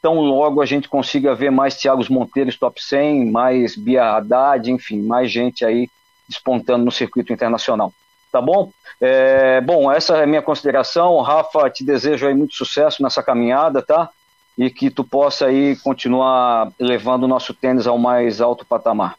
tão logo a gente consiga ver mais Thiago Monteiros top 100, mais Bia Haddad, enfim, mais gente aí despontando no circuito internacional. Tá bom? É, bom, essa é a minha consideração. Rafa, te desejo aí muito sucesso nessa caminhada, tá? e que tu possa aí continuar levando o nosso tênis ao mais alto patamar.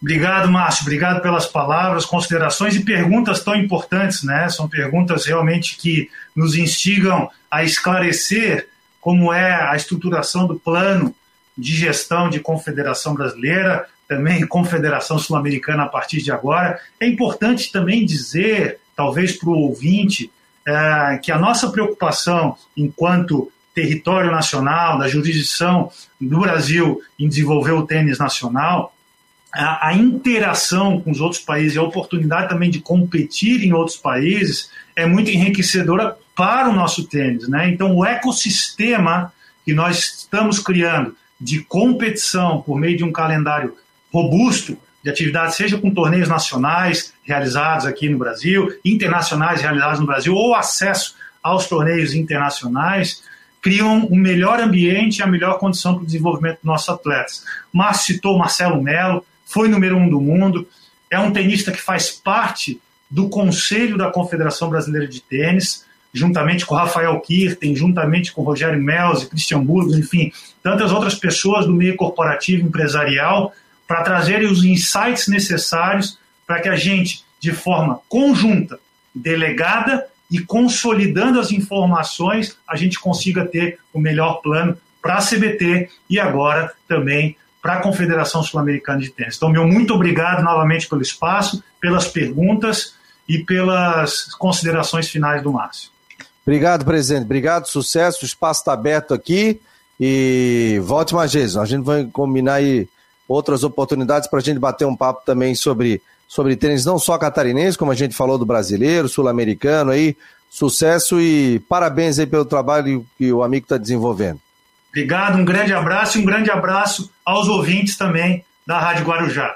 Obrigado, Márcio. Obrigado pelas palavras, considerações e perguntas tão importantes, né? São perguntas realmente que nos instigam a esclarecer como é a estruturação do plano de gestão de Confederação Brasileira, também Confederação Sul-Americana a partir de agora. É importante também dizer, talvez para o ouvinte, é, que a nossa preocupação enquanto território nacional, da jurisdição do Brasil em desenvolver o tênis nacional, a, a, interação com os outros países e a oportunidade também de competir em outros países é muito enriquecedora para o nosso tênis. Né? Então, o ecossistema que nós estamos criando de competição por meio de um calendário robusto de atividades, seja com torneios nacionais realizados aqui no Brasil, internacionais realizados no Brasil, ou acesso aos torneios internacionais, criam um melhor ambiente e a melhor condição para o desenvolvimento dos nossos atletas. Márcio citou Marcelo Melo, foi número um do mundo, é um tenista que faz parte do Conselho da Confederação Brasileira de Tênis, juntamente com Rafael Kirten, juntamente com Rogério Melzi, Christian Burgos, enfim, tantas outras pessoas do meio corporativo empresarial, para trazerem os insights necessários para que a gente, de forma conjunta, delegada e consolidando as informações, a gente consiga ter o melhor plano para a CBT e agora também para a Confederação Sul-Americana de Tênis. Então, meu muito obrigado novamente pelo espaço, pelas perguntas e pelas considerações finais do Márcio. Obrigado, presidente. Obrigado, sucesso. O espaço está aberto aqui e volte mais vezes. A gente vai combinar aí outras oportunidades para a gente bater um papo também sobre, sobre tênis, não só catarinense, como a gente falou do brasileiro, sul-americano aí. Sucesso e parabéns aí pelo trabalho que o amigo está desenvolvendo. Obrigado, um grande abraço e um grande abraço aos ouvintes também da Rádio Guarujá.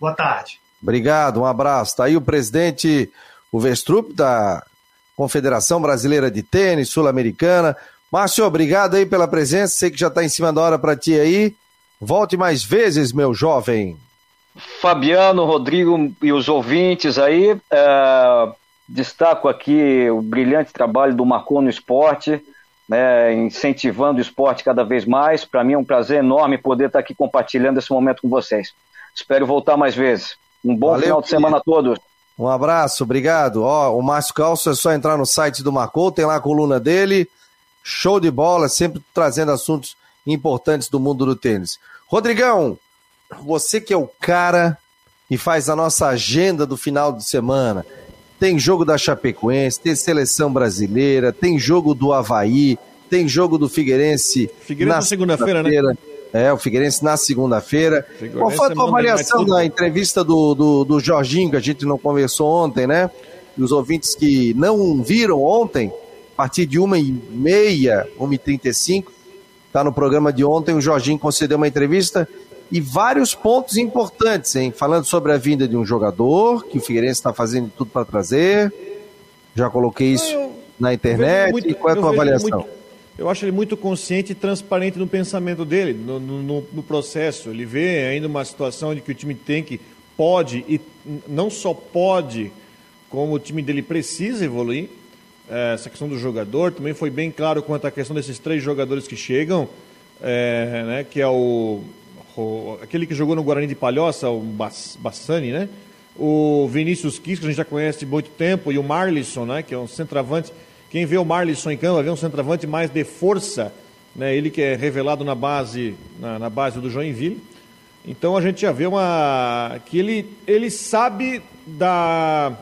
Boa tarde. Obrigado, um abraço. Está aí o presidente, o Vestrup, da Confederação Brasileira de Tênis Sul-Americana. Márcio, obrigado aí pela presença. Sei que já está em cima da hora para ti aí. Volte mais vezes, meu jovem. Fabiano, Rodrigo e os ouvintes aí, é, destaco aqui o brilhante trabalho do Marcon no Esporte, né, incentivando o esporte cada vez mais. Para mim é um prazer enorme poder estar aqui compartilhando esse momento com vocês. Espero voltar mais vezes. Um bom Valeu, final de semana a todos. Um abraço, obrigado. Ó, o Márcio Calço é só entrar no site do Marcou, tem lá a coluna dele. Show de bola, sempre trazendo assuntos importantes do mundo do tênis. Rodrigão, você que é o cara que faz a nossa agenda do final de semana. Tem jogo da Chapecoense, tem seleção brasileira, tem jogo do Havaí, tem jogo do Figueirense. Figueirense na segunda-feira, segunda né? É, o Figueirense na segunda-feira. Qual foi a tua avaliação da entrevista do, do, do, Jorginho, que a gente não conversou ontem, né? E os ouvintes que não viram ontem, a partir de 1h30, 1h35, tá no programa de ontem, o Jorginho concedeu uma entrevista e vários pontos importantes, hein? Falando sobre a vinda de um jogador, que o Figueirense está fazendo tudo para trazer. Já coloquei isso eu, na internet. Muito, e qual é a tua avaliação? Muito eu acho ele muito consciente e transparente no pensamento dele, no, no, no, processo. Ele vê ainda uma situação de que o time tem que, pode, e não só pode, como o time dele precisa evoluir. É, essa questão do jogador também foi bem claro quanto à questão desses três jogadores que chegam, é, né, que é o, o, aquele que jogou no Guarani de Palhoça, o Bassani, né? O Vinícius Quis, que a gente já conhece há muito tempo, e o Marlisson, né, que é um centroavante quem vê o Marlisson em campo ver um centroavante mais de força, né? ele que é revelado na base, na, na base do Joinville. Então a gente já vê uma que ele, ele sabe da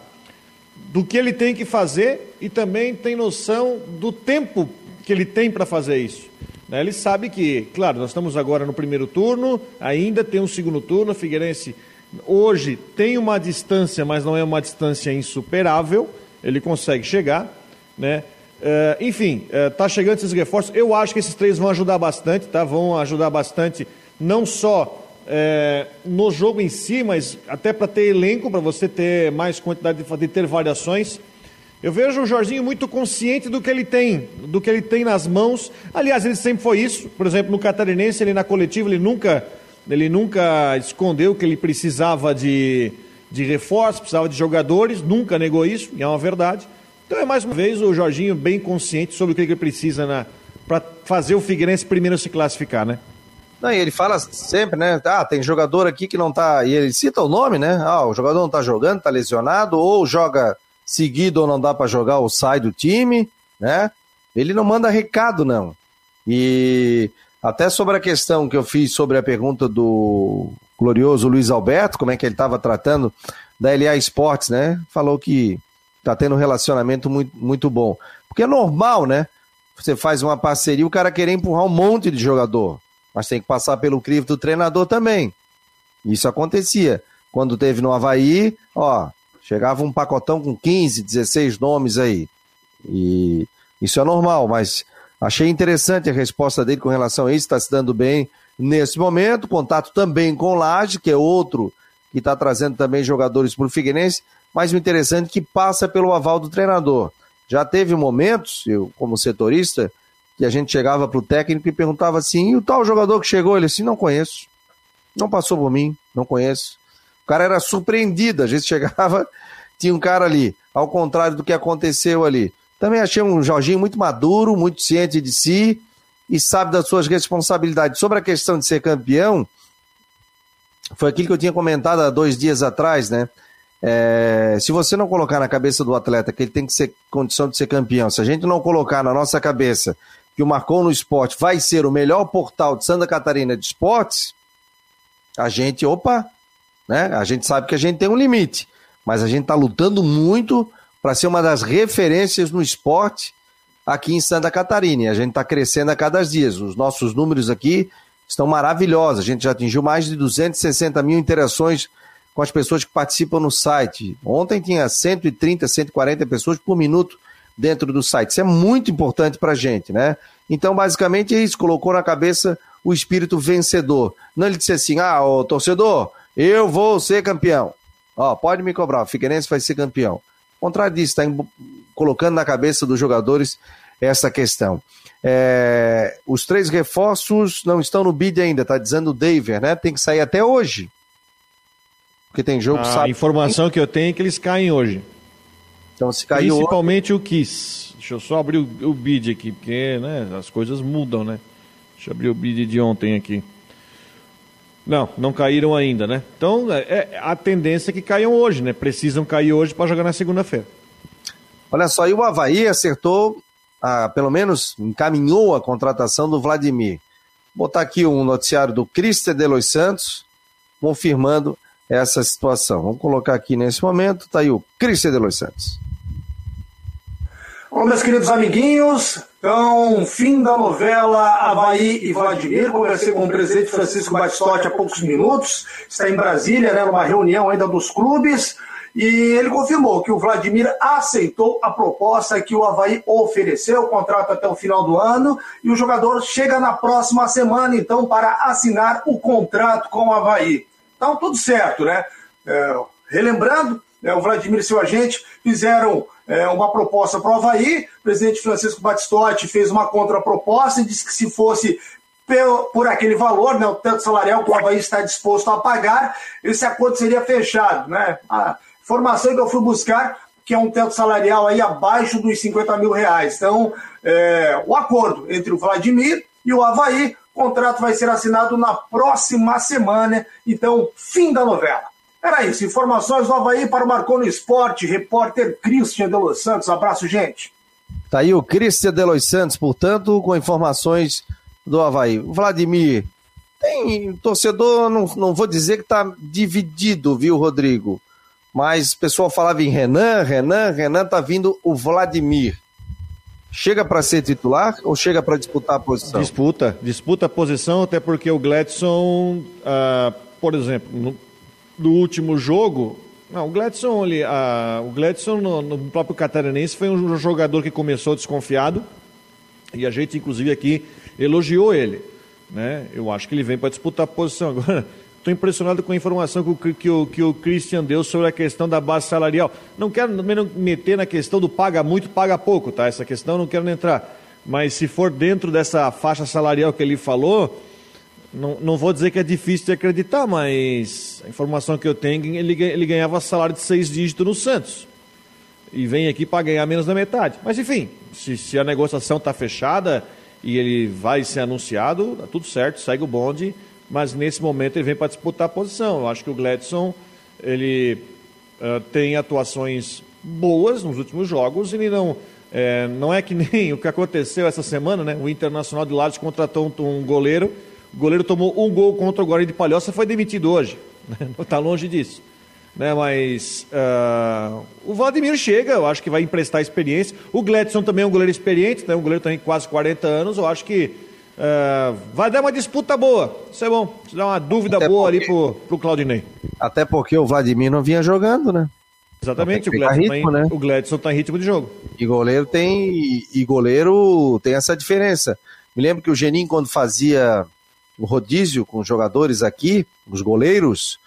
do que ele tem que fazer e também tem noção do tempo que ele tem para fazer isso. Né? Ele sabe que, claro, nós estamos agora no primeiro turno, ainda tem um segundo turno, Figueirense hoje tem uma distância, mas não é uma distância insuperável, ele consegue chegar. Né? Uh, enfim, está uh, chegando esses reforços. Eu acho que esses três vão ajudar bastante, tá? Vão ajudar bastante, não só uh, no jogo em si, mas até para ter elenco, para você ter mais quantidade de, de ter variações. Eu vejo o Jorginho muito consciente do que ele tem, do que ele tem nas mãos. Aliás, ele sempre foi isso. Por exemplo, no Catarinense, ele na coletiva, ele nunca, ele nunca escondeu que ele precisava de, de reforço, precisava de jogadores, nunca negou isso, e é uma verdade. Então é mais uma vez o Jorginho bem consciente sobre o que ele precisa para fazer o Figueirense primeiro se classificar, né? Não, e ele fala sempre, né? Ah, tem jogador aqui que não tá. E ele cita o nome, né? Ah, o jogador não tá jogando, tá lesionado, ou joga seguido ou não dá para jogar ou sai do time, né? Ele não manda recado, não. E até sobre a questão que eu fiz sobre a pergunta do glorioso Luiz Alberto, como é que ele estava tratando da LA Esportes, né? Falou que tá tendo um relacionamento muito, muito bom. Porque é normal, né? Você faz uma parceria, o cara querer empurrar um monte de jogador. Mas tem que passar pelo crivo do treinador também. Isso acontecia. Quando teve no Havaí, ó, chegava um pacotão com 15, 16 nomes aí. E isso é normal, mas achei interessante a resposta dele com relação a isso, está se dando bem nesse momento. Contato também com o Laje, que é outro que está trazendo também jogadores para o Figueirense mas o interessante é que passa pelo aval do treinador. Já teve momentos, eu como setorista, que a gente chegava para o técnico e perguntava assim: e o tal jogador que chegou? Ele assim: não conheço. Não passou por mim, não conheço. O cara era surpreendido, a gente chegava, tinha um cara ali, ao contrário do que aconteceu ali. Também achei um Jorginho muito maduro, muito ciente de si e sabe das suas responsabilidades. Sobre a questão de ser campeão, foi aquilo que eu tinha comentado há dois dias atrás, né? É, se você não colocar na cabeça do atleta que ele tem que ser condição de ser campeão, se a gente não colocar na nossa cabeça que o Marcou no Esporte vai ser o melhor portal de Santa Catarina de esportes, a gente, opa, né? A gente sabe que a gente tem um limite, mas a gente está lutando muito para ser uma das referências no esporte aqui em Santa Catarina. E a gente está crescendo a cada dia. Os nossos números aqui estão maravilhosos. A gente já atingiu mais de 260 mil interações com as pessoas que participam no site. Ontem tinha 130, 140 pessoas por minuto dentro do site. Isso é muito importante para a gente, né? Então, basicamente, é isso. Colocou na cabeça o espírito vencedor. Não ele disse assim, ah, ô, torcedor, eu vou ser campeão. Ó, pode me cobrar, o Figueirense vai ser campeão. Ao contrário disso, está colocando na cabeça dos jogadores essa questão. É, os três reforços não estão no bid ainda, tá dizendo o David, né? Tem que sair até hoje. Porque tem jogo A informação que eu tenho é que eles caem hoje. Então se caiu Principalmente hoje... o Kiss. Deixa eu só abrir o, o bid aqui, porque né, as coisas mudam, né? Deixa eu abrir o bid de ontem aqui. Não, não caíram ainda, né? Então, é, é a tendência é que caiam hoje, né? Precisam cair hoje para jogar na segunda-feira. Olha só, e o Havaí acertou, ah, pelo menos encaminhou a contratação do Vladimir. Vou botar aqui um noticiário do Cristian de Los Santos, confirmando essa situação. Vamos colocar aqui nesse momento, tá aí o Cristian de Los Santos. Bom, meus queridos amiguinhos, então, fim da novela Havaí e Vladimir. Conversei com o presidente Francisco Batistotti há poucos minutos. Está em Brasília, né, numa reunião ainda dos clubes. E ele confirmou que o Vladimir aceitou a proposta que o Havaí ofereceu, o contrato até o final do ano, e o jogador chega na próxima semana, então, para assinar o contrato com o Havaí. Então, tudo certo, né? É, relembrando, né, o Vladimir e seu agente fizeram é, uma proposta para o Havaí. O presidente Francisco Batistotti fez uma contraproposta e disse que se fosse por aquele valor, né, o teto salarial que o Havaí está disposto a pagar, esse acordo seria fechado. Né? A informação que eu fui buscar que é um teto salarial aí abaixo dos 50 mil reais. Então, é, o acordo entre o Vladimir e o Havaí, o contrato vai ser assinado na próxima semana. Então, fim da novela. Era isso. Informações do Havaí para o Marcou no Esporte. Repórter Christian de Los Santos. Abraço, gente. Tá aí o Christian de Los Santos, portanto, com informações do Havaí. Vladimir, tem torcedor, não, não vou dizer que tá dividido, viu, Rodrigo? Mas o pessoal falava em Renan, Renan, Renan, tá vindo o Vladimir. Chega para ser titular ou chega para disputar a posição? Disputa, disputa a posição, até porque o Gladson, uh, por exemplo, no, do último jogo, não, o Gladson, ele, a, o Gladson no, no, próprio Catarinense foi um jogador que começou desconfiado e a gente, inclusive, aqui elogiou ele. Né? Eu acho que ele vem para disputar a posição. Agora, estou impressionado com a informação que o, que, o, que o Christian deu sobre a questão da base salarial. Não quero me meter na questão do paga muito, paga pouco, tá? Essa questão não quero entrar. Mas se for dentro dessa faixa salarial que ele falou, não, não vou dizer que é difícil de acreditar, mas a informação que eu tenho, ele, ele ganhava salário de seis dígitos no Santos. E vem aqui para ganhar menos da metade. Mas enfim, se, se a negociação está fechada e ele vai ser anunciado, tá tudo certo, segue o bonde. Mas nesse momento ele vem para disputar a posição. Eu acho que o Gladson ele uh, tem atuações boas nos últimos jogos. Ele não é, não é que nem o que aconteceu essa semana, né? O Internacional de Lages contratou um, um goleiro o goleiro tomou um gol contra o Guarani de Palhoça foi demitido hoje. Está longe disso. Né, mas uh, o Vladimir chega, eu acho que vai emprestar experiência. O Gledson também é um goleiro experiente, né, um goleiro tem quase 40 anos. Eu acho que uh, vai dar uma disputa boa. Isso é bom. Isso dá uma dúvida Até boa porque... ali pro, pro Claudinei. Até porque o Vladimir não vinha jogando, né? Exatamente, o Gledson, ritmo, tá em, né? o Gledson tá em ritmo de jogo. E goleiro tem e goleiro tem essa diferença. Me lembro que o Genin quando fazia o rodízio com os jogadores aqui, os goleiros,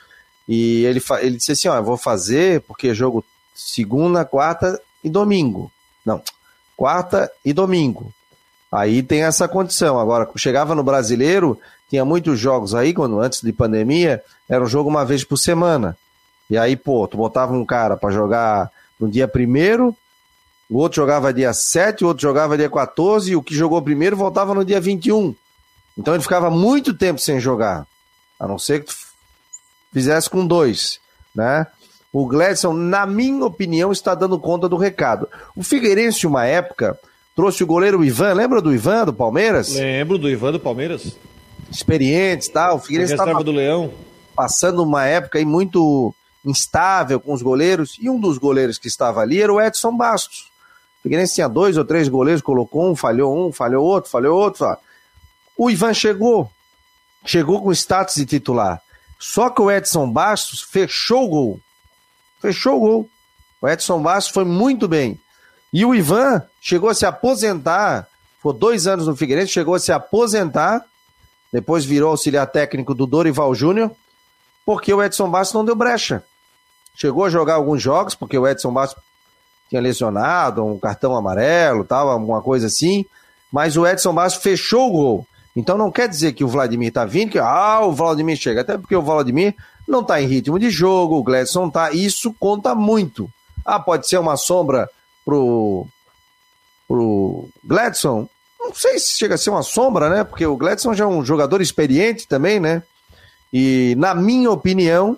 e ele, ele disse assim: ó, eu vou fazer porque é jogo segunda, quarta e domingo. Não, quarta e domingo. Aí tem essa condição. Agora, chegava no brasileiro, tinha muitos jogos aí, quando antes de pandemia, era um jogo uma vez por semana. E aí, pô, tu botava um cara para jogar no dia primeiro, o outro jogava dia 7, o outro jogava dia 14, e o que jogou primeiro voltava no dia 21. Então ele ficava muito tempo sem jogar. A não ser que tu fizesse com dois, né? O Gladson, na minha opinião, está dando conta do recado. O Figueirense, uma época, trouxe o goleiro Ivan. Lembra do Ivan, do Palmeiras? Lembro do Ivan do Palmeiras. Experiente, tá? O Figueirense estava do Leão. passando uma época aí muito instável com os goleiros. E um dos goleiros que estava ali era o Edson Bastos. Figueirense tinha dois ou três goleiros, colocou um, falhou um, falhou outro, falhou outro. O Ivan chegou, chegou com status de titular. Só que o Edson Bastos fechou o gol. Fechou o gol. O Edson Bastos foi muito bem. E o Ivan chegou a se aposentar, foi dois anos no Figueirense, chegou a se aposentar, depois virou auxiliar técnico do Dorival Júnior, porque o Edson Bastos não deu brecha. Chegou a jogar alguns jogos, porque o Edson Bastos tinha lesionado, um cartão amarelo, tal, alguma coisa assim, mas o Edson Bastos fechou o gol. Então não quer dizer que o Vladimir tá vindo, que ah, o Vladimir chega, até porque o Vladimir não tá em ritmo de jogo, o Gladson tá, isso conta muito. Ah, pode ser uma sombra pro pro Gladson? Não sei se chega a ser uma sombra, né? Porque o Gladson já é um jogador experiente também, né? E na minha opinião,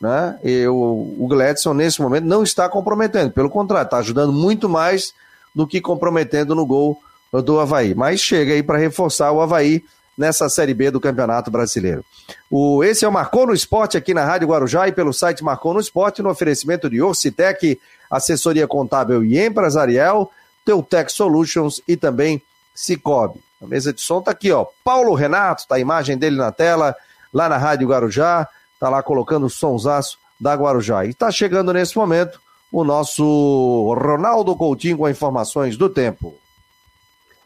né? Eu, o Gladson, nesse momento, não está comprometendo. Pelo contrário, está ajudando muito mais do que comprometendo no gol do Havaí. Mas chega aí para reforçar o Havaí nessa Série B do Campeonato Brasileiro. O, esse é o Marcou no Esporte aqui na Rádio Guarujá e pelo site Marcou no Esporte, no oferecimento de Orcitec, assessoria contábil e empresarial, Teutec Solutions e também Cicobi. A mesa de som está aqui, ó. Paulo Renato, tá a imagem dele na tela, lá na Rádio Guarujá tá lá colocando o sonsaço da Guarujá. E tá chegando nesse momento o nosso Ronaldo Coutinho com informações do tempo.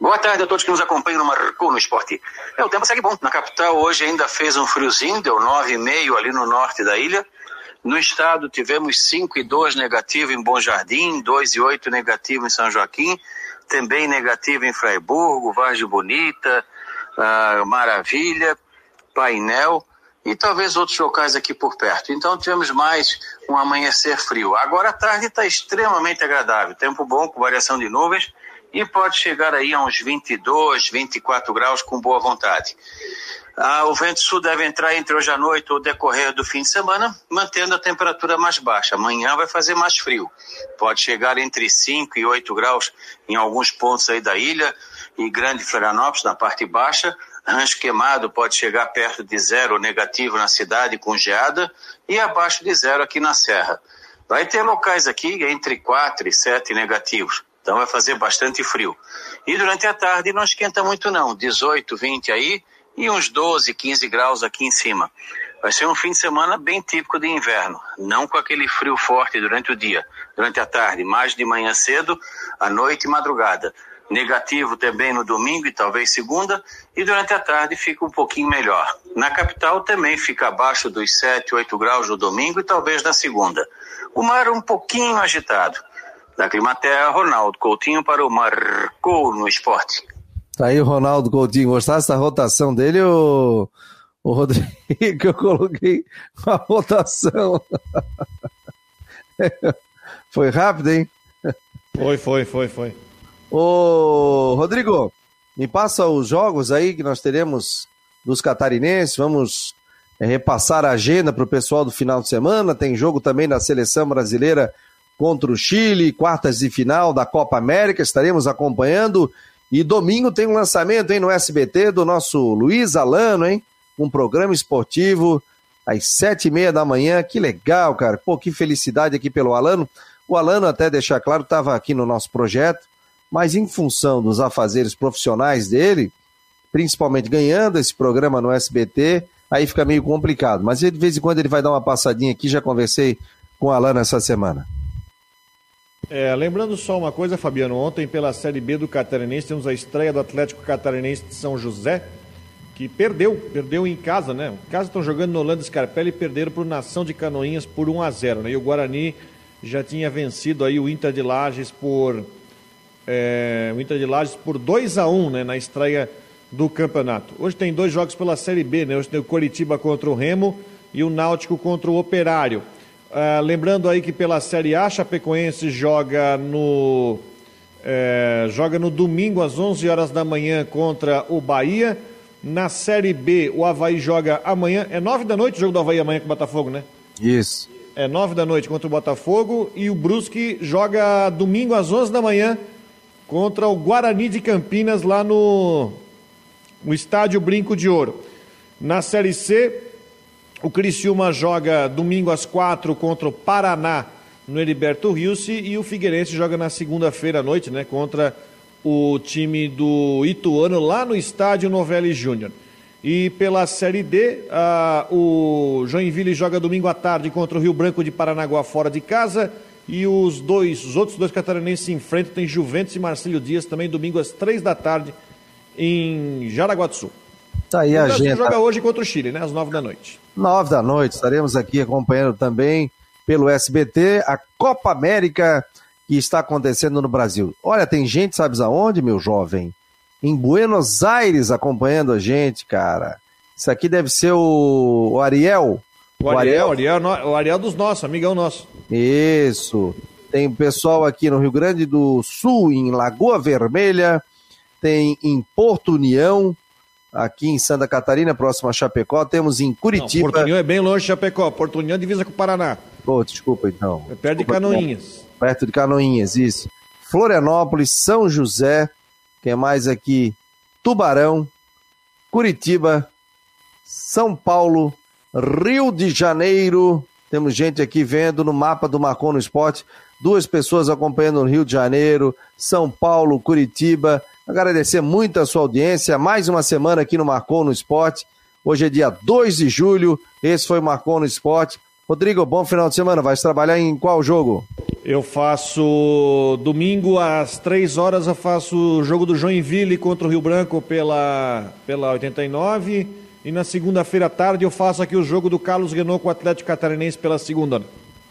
Boa tarde a todos que nos acompanham no Marcou no Esporte. É, o tempo segue bom. Na capital hoje ainda fez um friozinho, deu 9,5 ali no norte da ilha. No estado tivemos 5 e 2 negativo em Bom Jardim, 2 e 8 negativo em São Joaquim, também negativo em Fraiburgo, Vargem Bonita, uh, Maravilha, Painel e talvez outros locais aqui por perto. Então tivemos mais um amanhecer frio. Agora a tarde está extremamente agradável, tempo bom com variação de nuvens e pode chegar aí a uns 22, 24 graus com boa vontade. Ah, o vento sul deve entrar entre hoje à noite ou decorrer do fim de semana, mantendo a temperatura mais baixa. Amanhã vai fazer mais frio. Pode chegar entre 5 e 8 graus em alguns pontos aí da ilha e Grande Florianópolis, na parte baixa, Rancho Queimado pode chegar perto de zero negativo na cidade com geada e abaixo de zero aqui na Serra. Vai ter locais aqui entre 4 e 7 negativos, então vai fazer bastante frio. E durante a tarde não esquenta muito não, 18, 20 aí e uns 12, 15 graus aqui em cima. Vai ser um fim de semana bem típico de inverno, não com aquele frio forte durante o dia, durante a tarde, mais de manhã cedo, à noite e madrugada negativo também no domingo e talvez segunda, e durante a tarde fica um pouquinho melhor. Na capital também fica abaixo dos 7, 8 graus no domingo e talvez na segunda. O mar um pouquinho agitado. Da Climaterra, Ronaldo Coutinho para o Marcou no Esporte. Tá aí o Ronaldo Coutinho. Gostasse da rotação dele, o, o Rodrigo, que eu coloquei a rotação. Foi rápido, hein? Foi, foi, foi, foi. Ô, Rodrigo, me passa os jogos aí que nós teremos dos catarinenses. Vamos é, repassar a agenda para o pessoal do final de semana. Tem jogo também da seleção brasileira contra o Chile, quartas de final da Copa América. Estaremos acompanhando. E domingo tem um lançamento, hein, no SBT do nosso Luiz Alano, hein? Um programa esportivo às sete e meia da manhã. Que legal, cara. Pô, que felicidade aqui pelo Alano. O Alano, até deixar claro, estava aqui no nosso projeto mas em função dos afazeres profissionais dele, principalmente ganhando esse programa no SBT, aí fica meio complicado. Mas de vez em quando ele vai dar uma passadinha aqui, já conversei com o Alan essa semana. É, lembrando só uma coisa, Fabiano, ontem pela Série B do Catarinense temos a estreia do Atlético Catarinense de São José, que perdeu, perdeu em casa, né? Em casa estão jogando no Holanda Scarpelli e perderam para o Nação de Canoinhas por 1 a 0 né? E o Guarani já tinha vencido aí o Inter de Lages por é, o Inter de Lages por 2 a 1 né, na estreia do campeonato. Hoje tem dois jogos pela Série B, né? Hoje tem o Coritiba contra o Remo e o Náutico contra o Operário. Ah, lembrando aí que pela Série A, Chapecoense joga no é, joga no domingo às 11 horas da manhã contra o Bahia. Na Série B, o Havaí joga amanhã. É 9 da noite o jogo do Havaí amanhã com o Botafogo, né? Isso. É 9 da noite contra o Botafogo. E o Brusque joga domingo às 11 da manhã contra o Guarani de Campinas lá no, no estádio Brinco de Ouro. Na Série C, o Criciúma joga domingo às quatro contra o Paraná no Heriberto Rios e o Figueirense joga na segunda-feira à noite, né, contra o time do Ituano lá no estádio Novelli Júnior. E pela Série D, o Joinville joga domingo à tarde contra o Rio Branco de Paranaguá fora de casa. E os dois, os outros dois catarinenses se enfrentam, tem Juventus e Marcílio Dias também domingo às três da tarde em Jaraguá do Sul. Tá aí a gente. joga hoje contra o Chile, né? Às nove da noite. Nove da noite, estaremos aqui acompanhando também pelo SBT a Copa América que está acontecendo no Brasil. Olha, tem gente, sabes aonde, meu jovem? Em Buenos Aires acompanhando a gente, cara. Isso aqui deve ser o, o Ariel. O, o Ariel, Ariel, o Ariel dos nossos, amigão nosso. Isso. Tem pessoal aqui no Rio Grande do Sul, em Lagoa Vermelha, tem em Porto União, aqui em Santa Catarina, próximo a Chapecó, temos em Curitiba. Não, União é bem longe de Chapecó, Porto União divisa com o Paraná. Oh, desculpa então. É perto de Canoinhas. Perto de Canoinhas, isso. Florianópolis, São José, tem mais aqui? Tubarão, Curitiba, São Paulo, Rio de Janeiro. Temos gente aqui vendo no mapa do Marcon no Esporte. Duas pessoas acompanhando no Rio de Janeiro, São Paulo, Curitiba. Agradecer muito a sua audiência. Mais uma semana aqui no Marcon no Esporte. Hoje é dia 2 de julho. Esse foi o Marcon no Esporte. Rodrigo, bom final de semana. Vai trabalhar em qual jogo? Eu faço domingo às 3 horas eu faço o jogo do Joinville contra o Rio Branco pela pela 89 e na segunda-feira à tarde eu faço aqui o jogo do Carlos Renault com o Atlético Catarinense pela segunda.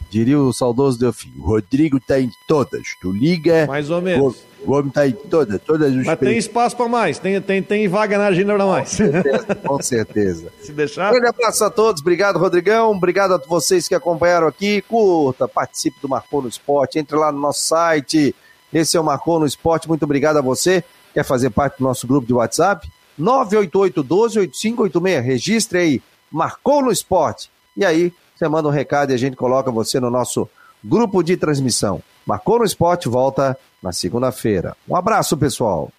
Diria o saudoso Delfim, o Rodrigo tá em todas. Tu liga. Mais ou menos. O homem tá em todas, todas os Mas tem espaço para mais, tem, tem, tem vaga na agenda para mais. Com certeza, com certeza. Se deixar. Grande abraço a todos, obrigado, Rodrigão. Obrigado a vocês que acompanharam aqui. Curta, participe do Marcou no Esporte, entre lá no nosso site. Esse é o Marcou no Esporte. Muito obrigado a você. Quer fazer parte do nosso grupo de WhatsApp? 988 12 8586. Registre aí, Marcou no Esporte. E aí, você manda um recado e a gente coloca você no nosso grupo de transmissão. Marcou no Esporte volta na segunda-feira. Um abraço, pessoal.